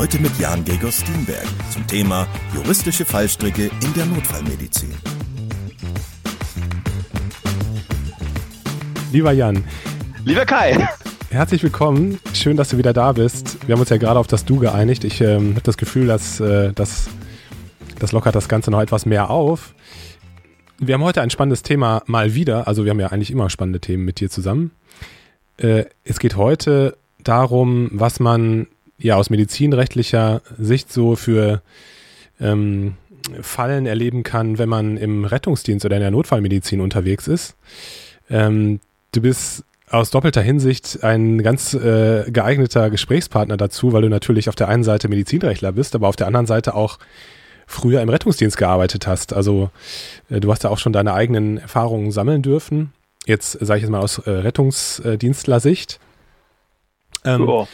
Heute mit Jan Gregor Steenberg zum Thema juristische Fallstricke in der Notfallmedizin. Lieber Jan. Lieber Kai. Herzlich willkommen. Schön, dass du wieder da bist. Wir haben uns ja gerade auf das Du geeinigt. Ich ähm, habe das Gefühl, dass äh, das, das lockert das Ganze noch etwas mehr auf. Wir haben heute ein spannendes Thema mal wieder. Also wir haben ja eigentlich immer spannende Themen mit dir zusammen. Äh, es geht heute darum, was man ja aus medizinrechtlicher Sicht so für ähm, Fallen erleben kann, wenn man im Rettungsdienst oder in der Notfallmedizin unterwegs ist. Ähm, du bist aus doppelter Hinsicht ein ganz äh, geeigneter Gesprächspartner dazu, weil du natürlich auf der einen Seite Medizinrechtler bist, aber auf der anderen Seite auch früher im Rettungsdienst gearbeitet hast. Also äh, du hast ja auch schon deine eigenen Erfahrungen sammeln dürfen. Jetzt sage ich jetzt mal aus äh, Rettungsdienstler-Sicht. Ähm, oh.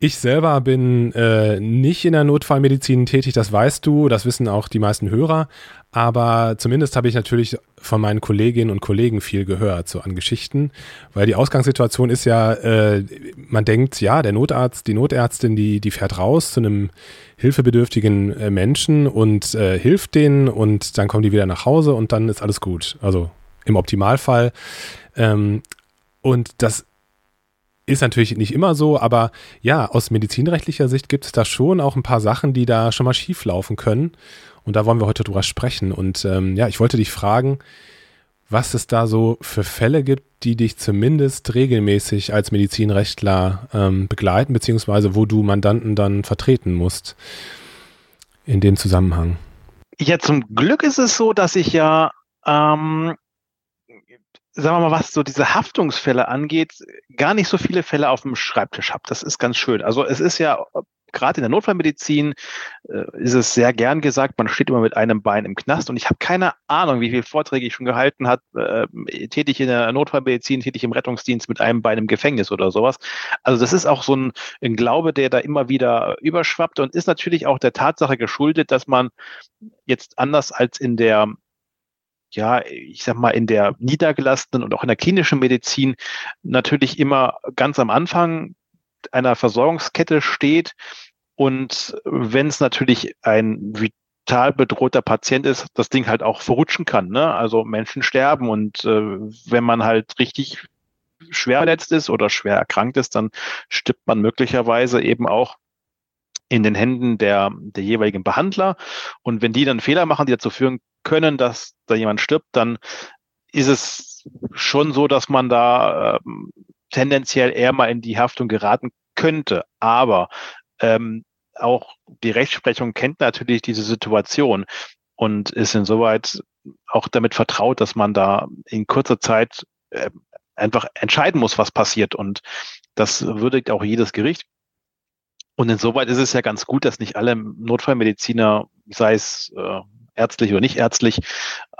Ich selber bin äh, nicht in der Notfallmedizin tätig, das weißt du, das wissen auch die meisten Hörer. Aber zumindest habe ich natürlich von meinen Kolleginnen und Kollegen viel gehört, so an Geschichten. Weil die Ausgangssituation ist ja, äh, man denkt, ja, der Notarzt, die Notärztin, die, die fährt raus zu einem hilfebedürftigen äh, Menschen und äh, hilft denen und dann kommen die wieder nach Hause und dann ist alles gut. Also im Optimalfall. Ähm, und das ist natürlich nicht immer so, aber ja, aus medizinrechtlicher Sicht gibt es da schon auch ein paar Sachen, die da schon mal schief laufen können. Und da wollen wir heute drüber sprechen. Und ähm, ja, ich wollte dich fragen, was es da so für Fälle gibt, die dich zumindest regelmäßig als Medizinrechtler ähm, begleiten, beziehungsweise wo du Mandanten dann vertreten musst in dem Zusammenhang. Ja, zum Glück ist es so, dass ich ja ähm, sagen wir mal, was so diese Haftungsfälle angeht, gar nicht so viele Fälle auf dem Schreibtisch habe. Das ist ganz schön. Also es ist ja gerade in der Notfallmedizin äh, ist es sehr gern gesagt, man steht immer mit einem Bein im Knast und ich habe keine Ahnung, wie viele Vorträge ich schon gehalten habe, äh, tätig in der Notfallmedizin, tätig im Rettungsdienst mit einem Bein im Gefängnis oder sowas. Also das ist auch so ein, ein Glaube, der da immer wieder überschwappt und ist natürlich auch der Tatsache geschuldet, dass man jetzt anders als in der ja, ich sag mal, in der niedergelassenen und auch in der klinischen Medizin natürlich immer ganz am Anfang einer Versorgungskette steht. Und wenn es natürlich ein vital bedrohter Patient ist, das Ding halt auch verrutschen kann. Ne? Also Menschen sterben und äh, wenn man halt richtig schwer verletzt ist oder schwer erkrankt ist, dann stirbt man möglicherweise eben auch in den Händen der, der jeweiligen Behandler. Und wenn die dann Fehler machen, die dazu führen können, dass da jemand stirbt, dann ist es schon so, dass man da äh, tendenziell eher mal in die Haftung geraten könnte. Aber ähm, auch die Rechtsprechung kennt natürlich diese Situation und ist insoweit auch damit vertraut, dass man da in kurzer Zeit äh, einfach entscheiden muss, was passiert. Und das würdigt auch jedes Gericht. Und insoweit ist es ja ganz gut, dass nicht alle Notfallmediziner, sei es äh, ärztlich oder nicht ärztlich,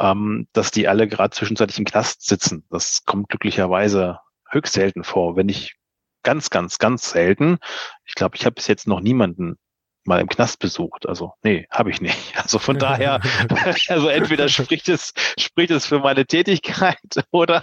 ähm, dass die alle gerade zwischenzeitlich im Knast sitzen. Das kommt glücklicherweise höchst selten vor, wenn nicht ganz, ganz, ganz selten. Ich glaube, ich habe bis jetzt noch niemanden mal im Knast besucht. Also, nee, habe ich nicht. Also von daher, also entweder spricht es, spricht es für meine Tätigkeit oder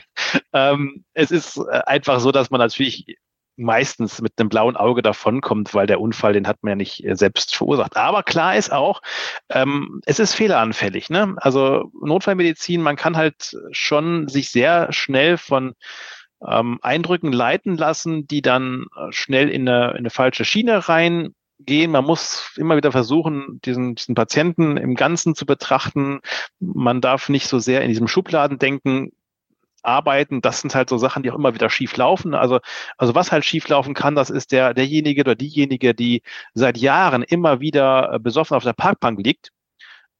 ähm, es ist äh, einfach so, dass man natürlich meistens mit einem blauen Auge davonkommt, weil der Unfall, den hat man ja nicht äh, selbst verursacht. Aber klar ist auch, ähm, es ist fehleranfällig. Ne? Also Notfallmedizin, man kann halt schon sich sehr schnell von ähm, Eindrücken leiten lassen, die dann äh, schnell in eine, in eine falsche Schiene reingehen. Man muss immer wieder versuchen, diesen, diesen Patienten im Ganzen zu betrachten. Man darf nicht so sehr in diesem Schubladen denken, arbeiten. Das sind halt so Sachen, die auch immer wieder schief laufen. Also, also was halt schief laufen kann, das ist der, derjenige oder diejenige, die seit Jahren immer wieder äh, besoffen auf der Parkbank liegt.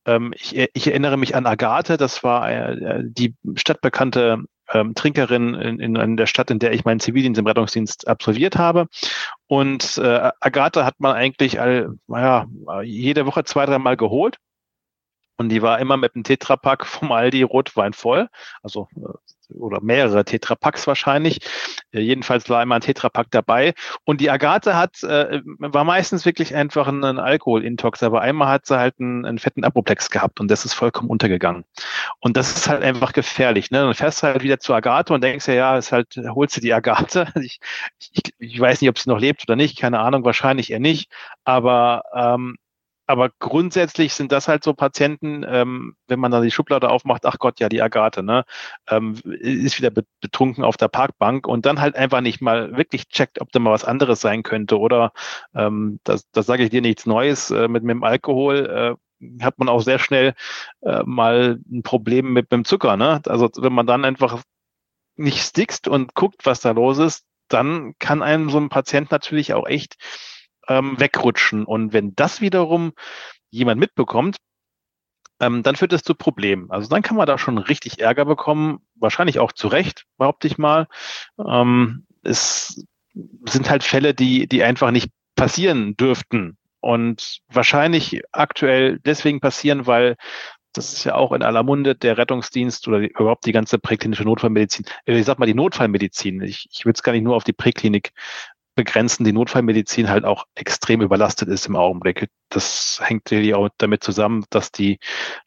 Ähm, ich, ich erinnere mich an Agathe, das war äh, die stadtbekannte ähm, Trinkerin in, in, in der Stadt, in der ich meinen Zivildienst im Rettungsdienst absolviert habe. Und äh, Agathe hat man eigentlich all, naja, jede Woche zwei, dreimal geholt. Und die war immer mit einem Tetrapack vom Aldi Rotwein voll. Also äh, oder mehrere Tetrapacks wahrscheinlich. Äh, jedenfalls war immer ein Tetrapack dabei. Und die Agathe hat, äh, war meistens wirklich einfach ein, ein Alkoholintox, aber einmal hat sie halt einen, einen fetten Apoplex gehabt und das ist vollkommen untergegangen. Und das ist halt einfach gefährlich. Ne? Dann fährst du halt wieder zu Agathe und denkst ja, ja, ist halt, holst du die Agathe. Ich, ich, ich weiß nicht, ob sie noch lebt oder nicht, keine Ahnung, wahrscheinlich eher nicht. Aber ähm, aber grundsätzlich sind das halt so Patienten, ähm, wenn man da die Schublade aufmacht, ach Gott, ja, die Agathe, ne, ähm, ist wieder betrunken auf der Parkbank und dann halt einfach nicht mal wirklich checkt, ob da mal was anderes sein könnte oder ähm, das, das sage ich dir nichts Neues äh, mit, mit dem Alkohol. Äh, hat man auch sehr schnell äh, mal ein Problem mit, mit dem Zucker. Ne? Also wenn man dann einfach nicht stickst und guckt, was da los ist, dann kann einem so ein Patient natürlich auch echt ähm, wegrutschen. Und wenn das wiederum jemand mitbekommt, ähm, dann führt das zu Problemen. Also dann kann man da schon richtig Ärger bekommen, wahrscheinlich auch zu Recht, behaupte ich mal. Ähm, es sind halt Fälle, die, die einfach nicht passieren dürften und wahrscheinlich aktuell deswegen passieren, weil das ist ja auch in aller Munde, der Rettungsdienst oder die, überhaupt die ganze präklinische Notfallmedizin, äh, ich sag mal die Notfallmedizin. Ich, ich würde es gar nicht nur auf die Präklinik begrenzen, die Notfallmedizin halt auch extrem überlastet ist im Augenblick. Das hängt ja auch damit zusammen, dass die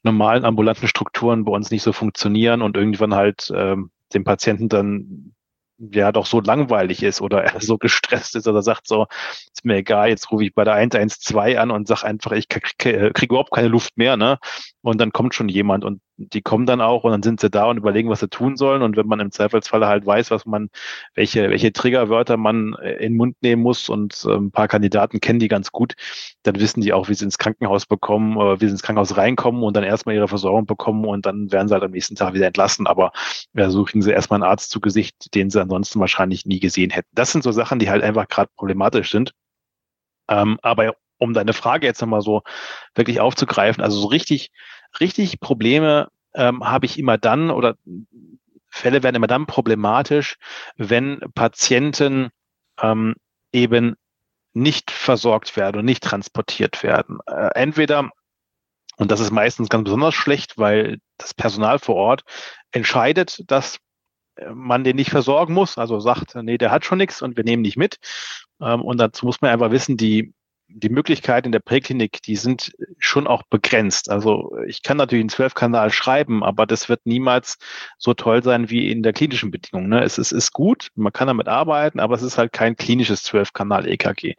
normalen ambulanten Strukturen bei uns nicht so funktionieren und irgendwann halt ähm, dem Patienten dann ja doch so langweilig ist oder er so gestresst ist oder sagt so, ist mir egal, jetzt rufe ich bei der 112 an und sag einfach, ich kriege krieg überhaupt keine Luft mehr, ne? Und dann kommt schon jemand und die kommen dann auch und dann sind sie da und überlegen, was sie tun sollen. Und wenn man im Zweifelsfalle halt weiß, was man, welche, welche Triggerwörter man äh, in den Mund nehmen muss und äh, ein paar Kandidaten kennen die ganz gut, dann wissen die auch, wie sie ins Krankenhaus bekommen, oder wie sie ins Krankenhaus reinkommen und dann erstmal ihre Versorgung bekommen und dann werden sie halt am nächsten Tag wieder entlassen. Aber ja, so kriegen sie erstmal einen Arzt zu Gesicht, den sie ansonsten wahrscheinlich nie gesehen hätten. Das sind so Sachen, die halt einfach gerade problematisch sind. Ähm, aber um deine Frage jetzt nochmal so wirklich aufzugreifen, also so richtig, richtig Probleme ähm, habe ich immer dann oder Fälle werden immer dann problematisch, wenn Patienten ähm, eben nicht versorgt werden und nicht transportiert werden. Äh, entweder, und das ist meistens ganz besonders schlecht, weil das Personal vor Ort entscheidet, dass man den nicht versorgen muss, also sagt, nee, der hat schon nichts und wir nehmen nicht mit. Ähm, und dazu muss man einfach wissen, die die Möglichkeiten in der Präklinik, die sind schon auch begrenzt. Also ich kann natürlich einen Zwölfkanal schreiben, aber das wird niemals so toll sein wie in der klinischen Bedingung. Ne? Es ist, ist gut, man kann damit arbeiten, aber es ist halt kein klinisches Zwölfkanal-EKG.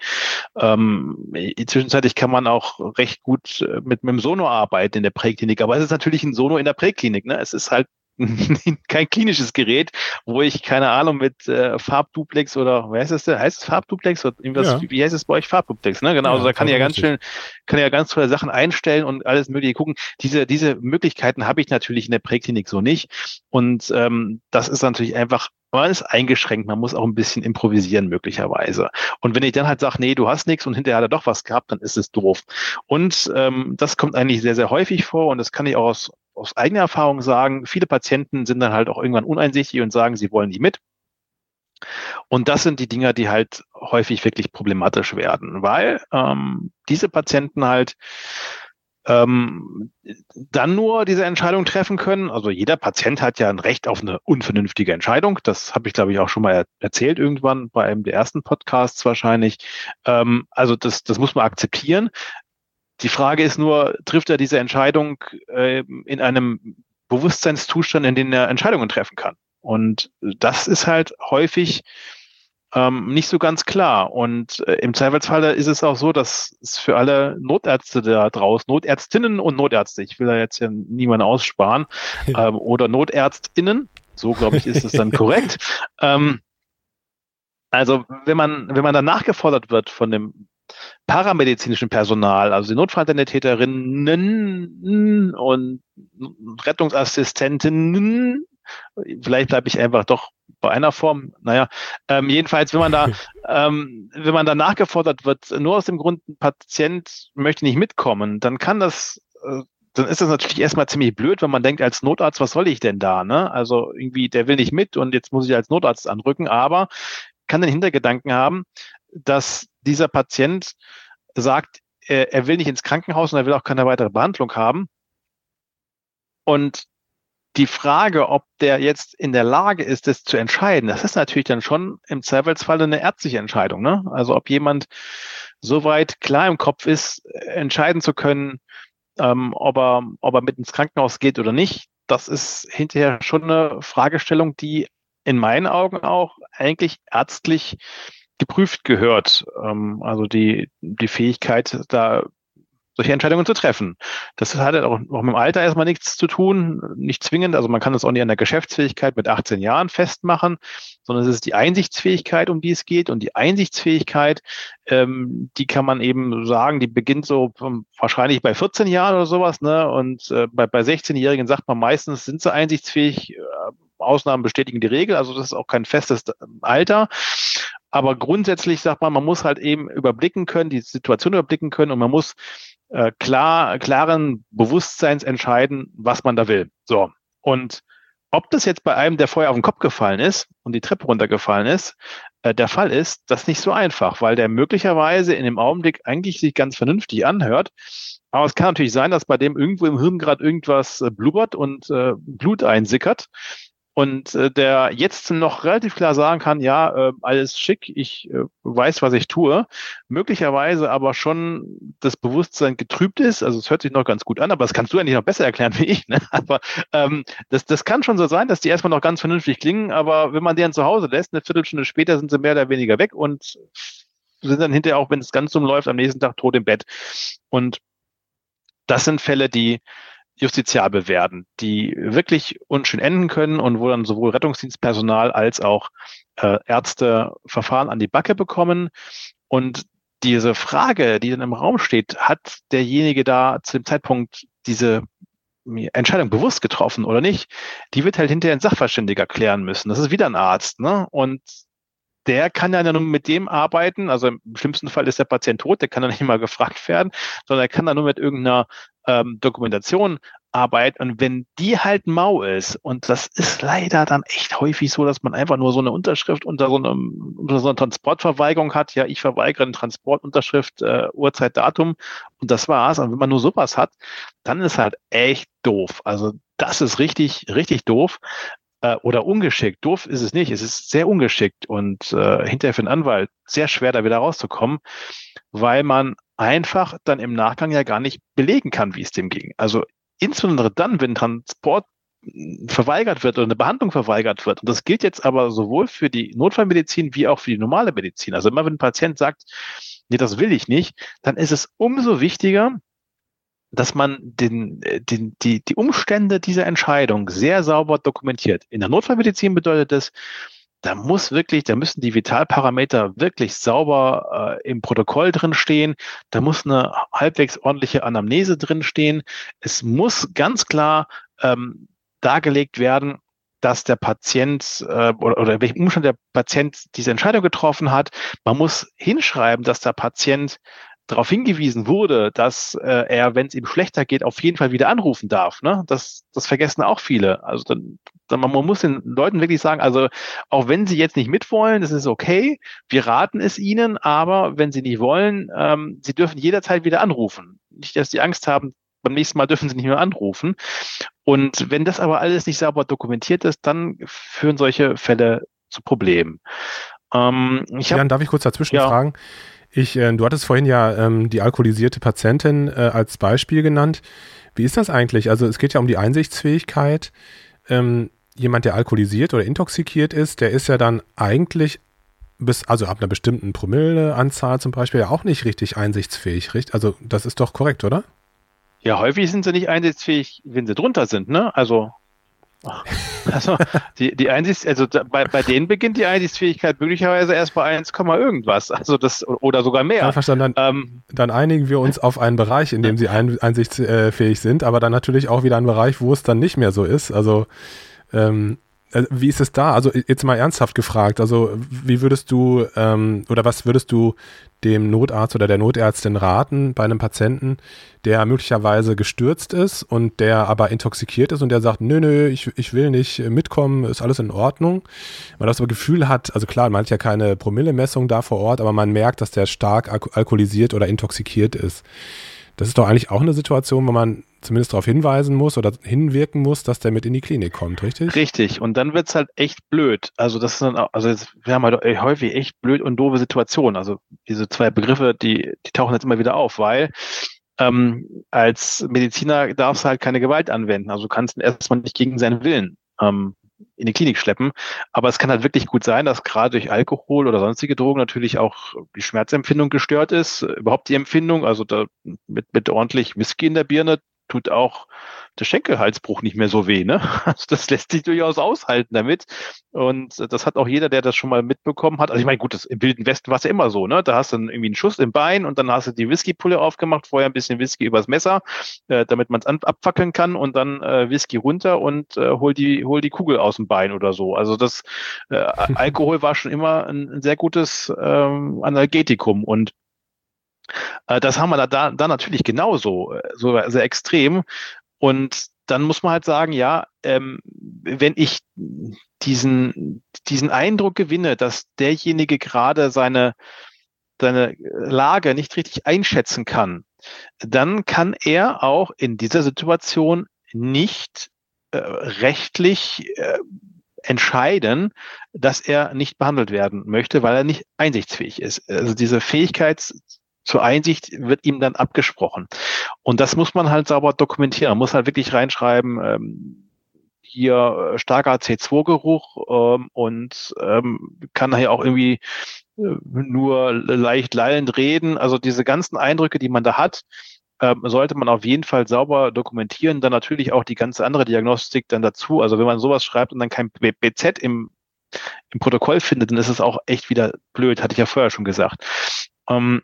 Ähm, zwischenzeitlich kann man auch recht gut äh, mit, mit dem Sono arbeiten in der Präklinik, aber es ist natürlich ein Sono in der Präklinik. Ne? Es ist halt kein klinisches Gerät, wo ich, keine Ahnung, mit äh, Farbduplex oder, wie heißt es denn? Heißt es Farbduplex? Oder irgendwas, ja. wie, wie heißt es bei euch? Farbduplex, ne? Genau, ja, also da kann ich ja ganz schön, kann ja ganz tolle Sachen einstellen und alles mögliche gucken. Diese, diese Möglichkeiten habe ich natürlich in der Präklinik so nicht. Und ähm, das ist natürlich einfach man ist eingeschränkt, man muss auch ein bisschen improvisieren möglicherweise. Und wenn ich dann halt sage, nee, du hast nichts und hinterher hat er doch was gehabt, dann ist es doof. Und ähm, das kommt eigentlich sehr, sehr häufig vor und das kann ich auch aus, aus eigener Erfahrung sagen, viele Patienten sind dann halt auch irgendwann uneinsichtig und sagen, sie wollen nicht mit. Und das sind die Dinger, die halt häufig wirklich problematisch werden, weil ähm, diese Patienten halt ähm, dann nur diese Entscheidung treffen können. Also jeder Patient hat ja ein Recht auf eine unvernünftige Entscheidung. Das habe ich, glaube ich, auch schon mal er erzählt irgendwann bei einem der ersten Podcasts wahrscheinlich. Ähm, also das, das muss man akzeptieren. Die Frage ist nur, trifft er diese Entscheidung äh, in einem Bewusstseinszustand, in dem er Entscheidungen treffen kann? Und das ist halt häufig ähm, nicht so ganz klar. Und äh, im Zweifelsfall ist es auch so, dass es für alle Notärzte da draußen, Notärztinnen und Notärzte, ich will da jetzt ja niemanden aussparen, ähm, oder Notärztinnen, so glaube ich, ist es dann korrekt. Ähm, also wenn man, wenn man dann nachgefordert wird von dem paramedizinischen Personal, also die Notfallsanitäterinnen und Rettungsassistentinnen, vielleicht bleibe ich einfach doch bei einer Form. Naja, ähm, jedenfalls, wenn man da, ähm, wenn man da nachgefordert wird, nur aus dem Grund, ein Patient möchte nicht mitkommen, dann kann das, äh, dann ist das natürlich erstmal ziemlich blöd, wenn man denkt, als Notarzt, was soll ich denn da? Ne? Also irgendwie, der will nicht mit und jetzt muss ich als Notarzt anrücken, aber kann den Hintergedanken haben, dass dieser Patient sagt, er, er will nicht ins Krankenhaus und er will auch keine weitere Behandlung haben. Und die Frage, ob der jetzt in der Lage ist, das zu entscheiden, das ist natürlich dann schon im Zweifelsfall eine ärztliche Entscheidung. Ne? Also ob jemand soweit klar im Kopf ist, entscheiden zu können, ähm, ob, er, ob er mit ins Krankenhaus geht oder nicht, das ist hinterher schon eine Fragestellung, die in meinen Augen auch eigentlich ärztlich geprüft gehört. Ähm, also die, die Fähigkeit, da solche Entscheidungen zu treffen. Das hat auch, auch mit dem Alter erstmal nichts zu tun, nicht zwingend. Also man kann das auch nicht an der Geschäftsfähigkeit mit 18 Jahren festmachen, sondern es ist die Einsichtsfähigkeit, um die es geht. Und die Einsichtsfähigkeit, ähm, die kann man eben sagen, die beginnt so wahrscheinlich bei 14 Jahren oder sowas. Ne? Und äh, bei, bei 16-Jährigen sagt man meistens, sind sie einsichtsfähig. Äh, Ausnahmen bestätigen die Regel. Also das ist auch kein festes Alter. Aber grundsätzlich sagt man, man muss halt eben überblicken können, die Situation überblicken können und man muss äh, klar, klaren Bewusstseins entscheiden, was man da will. So. Und ob das jetzt bei einem, der vorher auf den Kopf gefallen ist und die Treppe runtergefallen ist, äh, der Fall ist, das ist nicht so einfach, weil der möglicherweise in dem Augenblick eigentlich sich ganz vernünftig anhört. Aber es kann natürlich sein, dass bei dem irgendwo im Hirn gerade irgendwas äh, blubbert und äh, Blut einsickert und äh, der jetzt noch relativ klar sagen kann, ja, äh, alles schick, ich äh, weiß, was ich tue, möglicherweise aber schon das Bewusstsein getrübt ist, also es hört sich noch ganz gut an, aber das kannst du eigentlich noch besser erklären wie ich, ne? aber ähm, das, das kann schon so sein, dass die erstmal noch ganz vernünftig klingen, aber wenn man deren zu Hause lässt, eine Viertelstunde später sind sie mehr oder weniger weg und sind dann hinterher auch, wenn es ganz dumm läuft, am nächsten Tag tot im Bett. Und das sind Fälle, die, justiziabel werden, die wirklich unschön enden können und wo dann sowohl Rettungsdienstpersonal als auch äh, Ärzte Verfahren an die Backe bekommen. Und diese Frage, die dann im Raum steht, hat derjenige da zu dem Zeitpunkt diese Entscheidung bewusst getroffen oder nicht, die wird halt hinterher ein Sachverständiger klären müssen. Das ist wieder ein Arzt, ne? Und der kann ja nur mit dem arbeiten, also im schlimmsten Fall ist der Patient tot, der kann dann nicht mal gefragt werden, sondern er kann dann nur mit irgendeiner ähm, Dokumentation arbeiten. Und wenn die halt mau ist, und das ist leider dann echt häufig so, dass man einfach nur so eine Unterschrift unter so, einem, unter so einer Transportverweigerung hat, ja, ich verweigere eine Transportunterschrift, äh, Uhrzeit, Datum und das war's. Und wenn man nur sowas hat, dann ist halt echt doof. Also das ist richtig, richtig doof äh, oder ungeschickt. Doof ist es nicht. Es ist sehr ungeschickt und äh, hinterher für den Anwalt sehr schwer, da wieder rauszukommen, weil man einfach dann im Nachgang ja gar nicht belegen kann, wie es dem ging. Also insbesondere dann, wenn Transport verweigert wird oder eine Behandlung verweigert wird. Und das gilt jetzt aber sowohl für die Notfallmedizin wie auch für die normale Medizin. Also immer wenn ein Patient sagt, nee, das will ich nicht, dann ist es umso wichtiger, dass man den, den, die, die Umstände dieser Entscheidung sehr sauber dokumentiert. In der Notfallmedizin bedeutet das, da muss wirklich, da müssen die Vitalparameter wirklich sauber äh, im Protokoll drin stehen. Da muss eine halbwegs ordentliche Anamnese drin stehen. Es muss ganz klar ähm, dargelegt werden, dass der Patient äh, oder, oder in welchem Umstand der Patient diese Entscheidung getroffen hat. Man muss hinschreiben, dass der Patient darauf hingewiesen wurde, dass äh, er, wenn es ihm schlechter geht, auf jeden Fall wieder anrufen darf. Ne? Das, das vergessen auch viele. Also dann, dann, man muss den Leuten wirklich sagen, also auch wenn sie jetzt nicht mitwollen, das ist okay, wir raten es ihnen, aber wenn sie nicht wollen, ähm, sie dürfen jederzeit wieder anrufen. Nicht, dass sie Angst haben, beim nächsten Mal dürfen sie nicht mehr anrufen. Und wenn das aber alles nicht sauber dokumentiert ist, dann führen solche Fälle zu Problemen. Ähm, ich hab, Jan, darf ich kurz dazwischen ja, fragen? Ich, äh, du hattest vorhin ja ähm, die alkoholisierte Patientin äh, als Beispiel genannt. Wie ist das eigentlich? Also es geht ja um die Einsichtsfähigkeit. Ähm, jemand, der alkoholisiert oder intoxikiert ist, der ist ja dann eigentlich bis, also ab einer bestimmten Promilleanzahl zum Beispiel ja auch nicht richtig einsichtsfähig, richtig? Also das ist doch korrekt, oder? Ja, häufig sind sie nicht einsichtsfähig, wenn sie drunter sind, ne? Also also die, die Einsichts, also bei, bei denen beginnt die Einsichtsfähigkeit möglicherweise erst bei 1, irgendwas. Also das oder sogar mehr. Ja, verstanden. Dann, ähm, dann einigen wir uns auf einen Bereich, in dem sie ein, einsichtsfähig sind, aber dann natürlich auch wieder einen Bereich, wo es dann nicht mehr so ist. Also ähm, äh, wie ist es da? Also jetzt mal ernsthaft gefragt. Also wie würdest du ähm, oder was würdest du dem Notarzt oder der Notärztin raten bei einem Patienten, der möglicherweise gestürzt ist und der aber intoxikiert ist und der sagt, nö, nö, ich, ich will nicht mitkommen, ist alles in Ordnung. Man das aber Gefühl hat, also klar, man hat ja keine Promillemessung da vor Ort, aber man merkt, dass der stark alkoholisiert oder intoxikiert ist. Das ist doch eigentlich auch eine Situation, wo man zumindest darauf hinweisen muss oder hinwirken muss, dass der mit in die Klinik kommt, richtig? Richtig. Und dann wird's halt echt blöd. Also das ist dann, auch, also jetzt, wir haben halt häufig echt blöd und doofe Situationen. Also diese zwei Begriffe, die, die tauchen jetzt immer wieder auf, weil ähm, als Mediziner darfst du halt keine Gewalt anwenden. Also du kannst ihn erstmal nicht gegen seinen Willen ähm, in die Klinik schleppen. Aber es kann halt wirklich gut sein, dass gerade durch Alkohol oder sonstige Drogen natürlich auch die Schmerzempfindung gestört ist, überhaupt die Empfindung, also da mit, mit ordentlich Whisky in der Birne tut auch der Schenkelhalsbruch nicht mehr so weh. Ne? Also das lässt sich durchaus aushalten damit. Und das hat auch jeder, der das schon mal mitbekommen hat. Also ich meine, gut, das, im Wilden Westen war es ja immer so. Ne? Da hast du dann irgendwie einen Schuss im Bein und dann hast du die Whiskypulle aufgemacht, vorher ein bisschen Whisky übers Messer, äh, damit man es abfackeln kann und dann äh, Whisky runter und äh, hol, die, hol die Kugel aus dem Bein oder so. Also das äh, Alkohol war schon immer ein, ein sehr gutes ähm, Analgetikum und das haben wir da, da natürlich genauso, äh, so sehr extrem. Und dann muss man halt sagen, ja, ähm, wenn ich diesen, diesen Eindruck gewinne, dass derjenige gerade seine, seine Lage nicht richtig einschätzen kann, dann kann er auch in dieser Situation nicht äh, rechtlich äh, entscheiden, dass er nicht behandelt werden möchte, weil er nicht einsichtsfähig ist. Also diese Fähigkeit zur Einsicht wird ihm dann abgesprochen. Und das muss man halt sauber dokumentieren. Man muss halt wirklich reinschreiben, ähm, hier äh, starker C2-Geruch ähm, und ähm, kann nachher auch irgendwie äh, nur leicht lallend reden. Also diese ganzen Eindrücke, die man da hat, ähm, sollte man auf jeden Fall sauber dokumentieren. Dann natürlich auch die ganze andere Diagnostik dann dazu. Also wenn man sowas schreibt und dann kein BZ im, im Protokoll findet, dann ist es auch echt wieder blöd, hatte ich ja vorher schon gesagt. Ähm,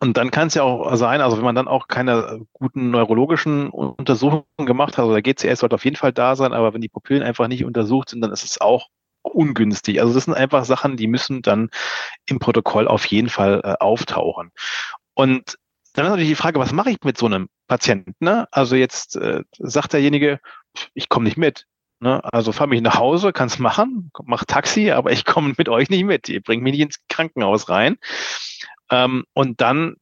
und dann kann es ja auch sein, also wenn man dann auch keine guten neurologischen Untersuchungen gemacht hat, also der GCS sollte auf jeden Fall da sein, aber wenn die Pupillen einfach nicht untersucht sind, dann ist es auch ungünstig. Also das sind einfach Sachen, die müssen dann im Protokoll auf jeden Fall äh, auftauchen. Und dann ist natürlich die Frage, was mache ich mit so einem Patienten? Ne? Also jetzt äh, sagt derjenige, ich komme nicht mit. Ne? Also fahr mich nach Hause, kann's machen, mach Taxi, aber ich komme mit euch nicht mit. Ihr bringt mich nicht ins Krankenhaus rein. Ähm, und dann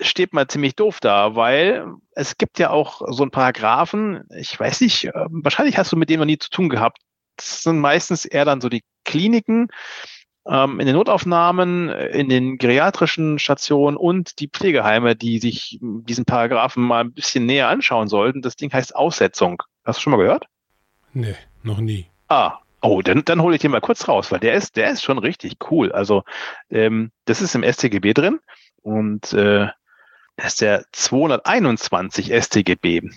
steht man ziemlich doof da, weil es gibt ja auch so einen Paragraphen, ich weiß nicht, äh, wahrscheinlich hast du mit dem noch nie zu tun gehabt. Das sind meistens eher dann so die Kliniken, ähm, in den Notaufnahmen, in den geriatrischen Stationen und die Pflegeheime, die sich diesen Paragraphen mal ein bisschen näher anschauen sollten. Das Ding heißt Aussetzung. Hast du schon mal gehört? Nee, noch nie. Ah, Oh, dann, dann hole ich den mal kurz raus, weil der ist, der ist schon richtig cool. Also ähm, das ist im StGB drin und äh, das ist der 221 StGB.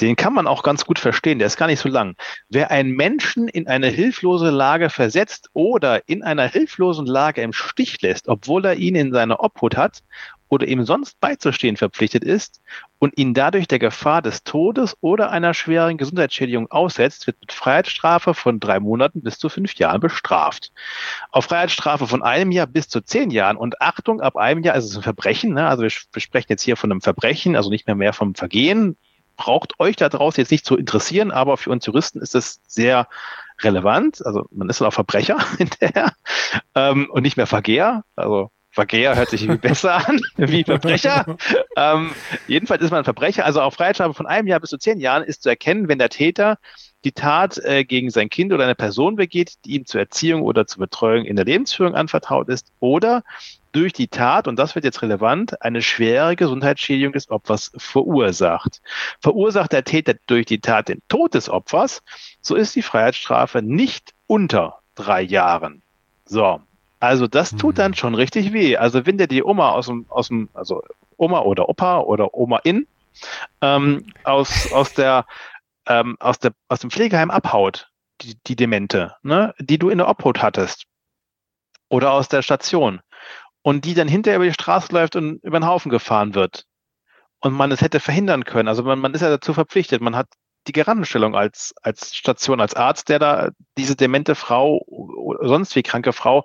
Den kann man auch ganz gut verstehen, der ist gar nicht so lang. Wer einen Menschen in eine hilflose Lage versetzt oder in einer hilflosen Lage im Stich lässt, obwohl er ihn in seiner Obhut hat oder ihm sonst beizustehen verpflichtet ist und ihn dadurch der Gefahr des Todes oder einer schweren Gesundheitsschädigung aussetzt, wird mit Freiheitsstrafe von drei Monaten bis zu fünf Jahren bestraft. Auf Freiheitsstrafe von einem Jahr bis zu zehn Jahren und Achtung, ab einem Jahr ist es ein Verbrechen. Ne? Also wir, wir sprechen jetzt hier von einem Verbrechen, also nicht mehr mehr vom Vergehen. Braucht euch da draußen jetzt nicht zu interessieren, aber für uns Juristen ist es sehr relevant. Also man ist dann auch Verbrecher hinterher ähm, und nicht mehr Vergeher. Also Verkehr hört sich irgendwie besser an, wie Verbrecher. ähm, jedenfalls ist man ein Verbrecher. Also auf Freiheitsstrafe von einem Jahr bis zu zehn Jahren ist zu erkennen, wenn der Täter die Tat äh, gegen sein Kind oder eine Person begeht, die ihm zur Erziehung oder zur Betreuung in der Lebensführung anvertraut ist, oder durch die Tat, und das wird jetzt relevant, eine schwere Gesundheitsschädigung des Opfers verursacht. Verursacht der Täter durch die Tat den Tod des Opfers, so ist die Freiheitsstrafe nicht unter drei Jahren. So, also das tut dann mhm. schon richtig weh. Also wenn dir die Oma aus dem, aus dem, also Oma oder Opa oder Oma in ähm, aus, aus der ähm, aus der aus dem Pflegeheim abhaut, die, die Demente, ne, die du in der Obhut hattest oder aus der Station und die dann hinterher über die Straße läuft und über den Haufen gefahren wird und man es hätte verhindern können. Also man, man ist ja dazu verpflichtet. Man hat die Garantenstellung als, als Station, als Arzt, der da diese demente Frau sonst wie kranke Frau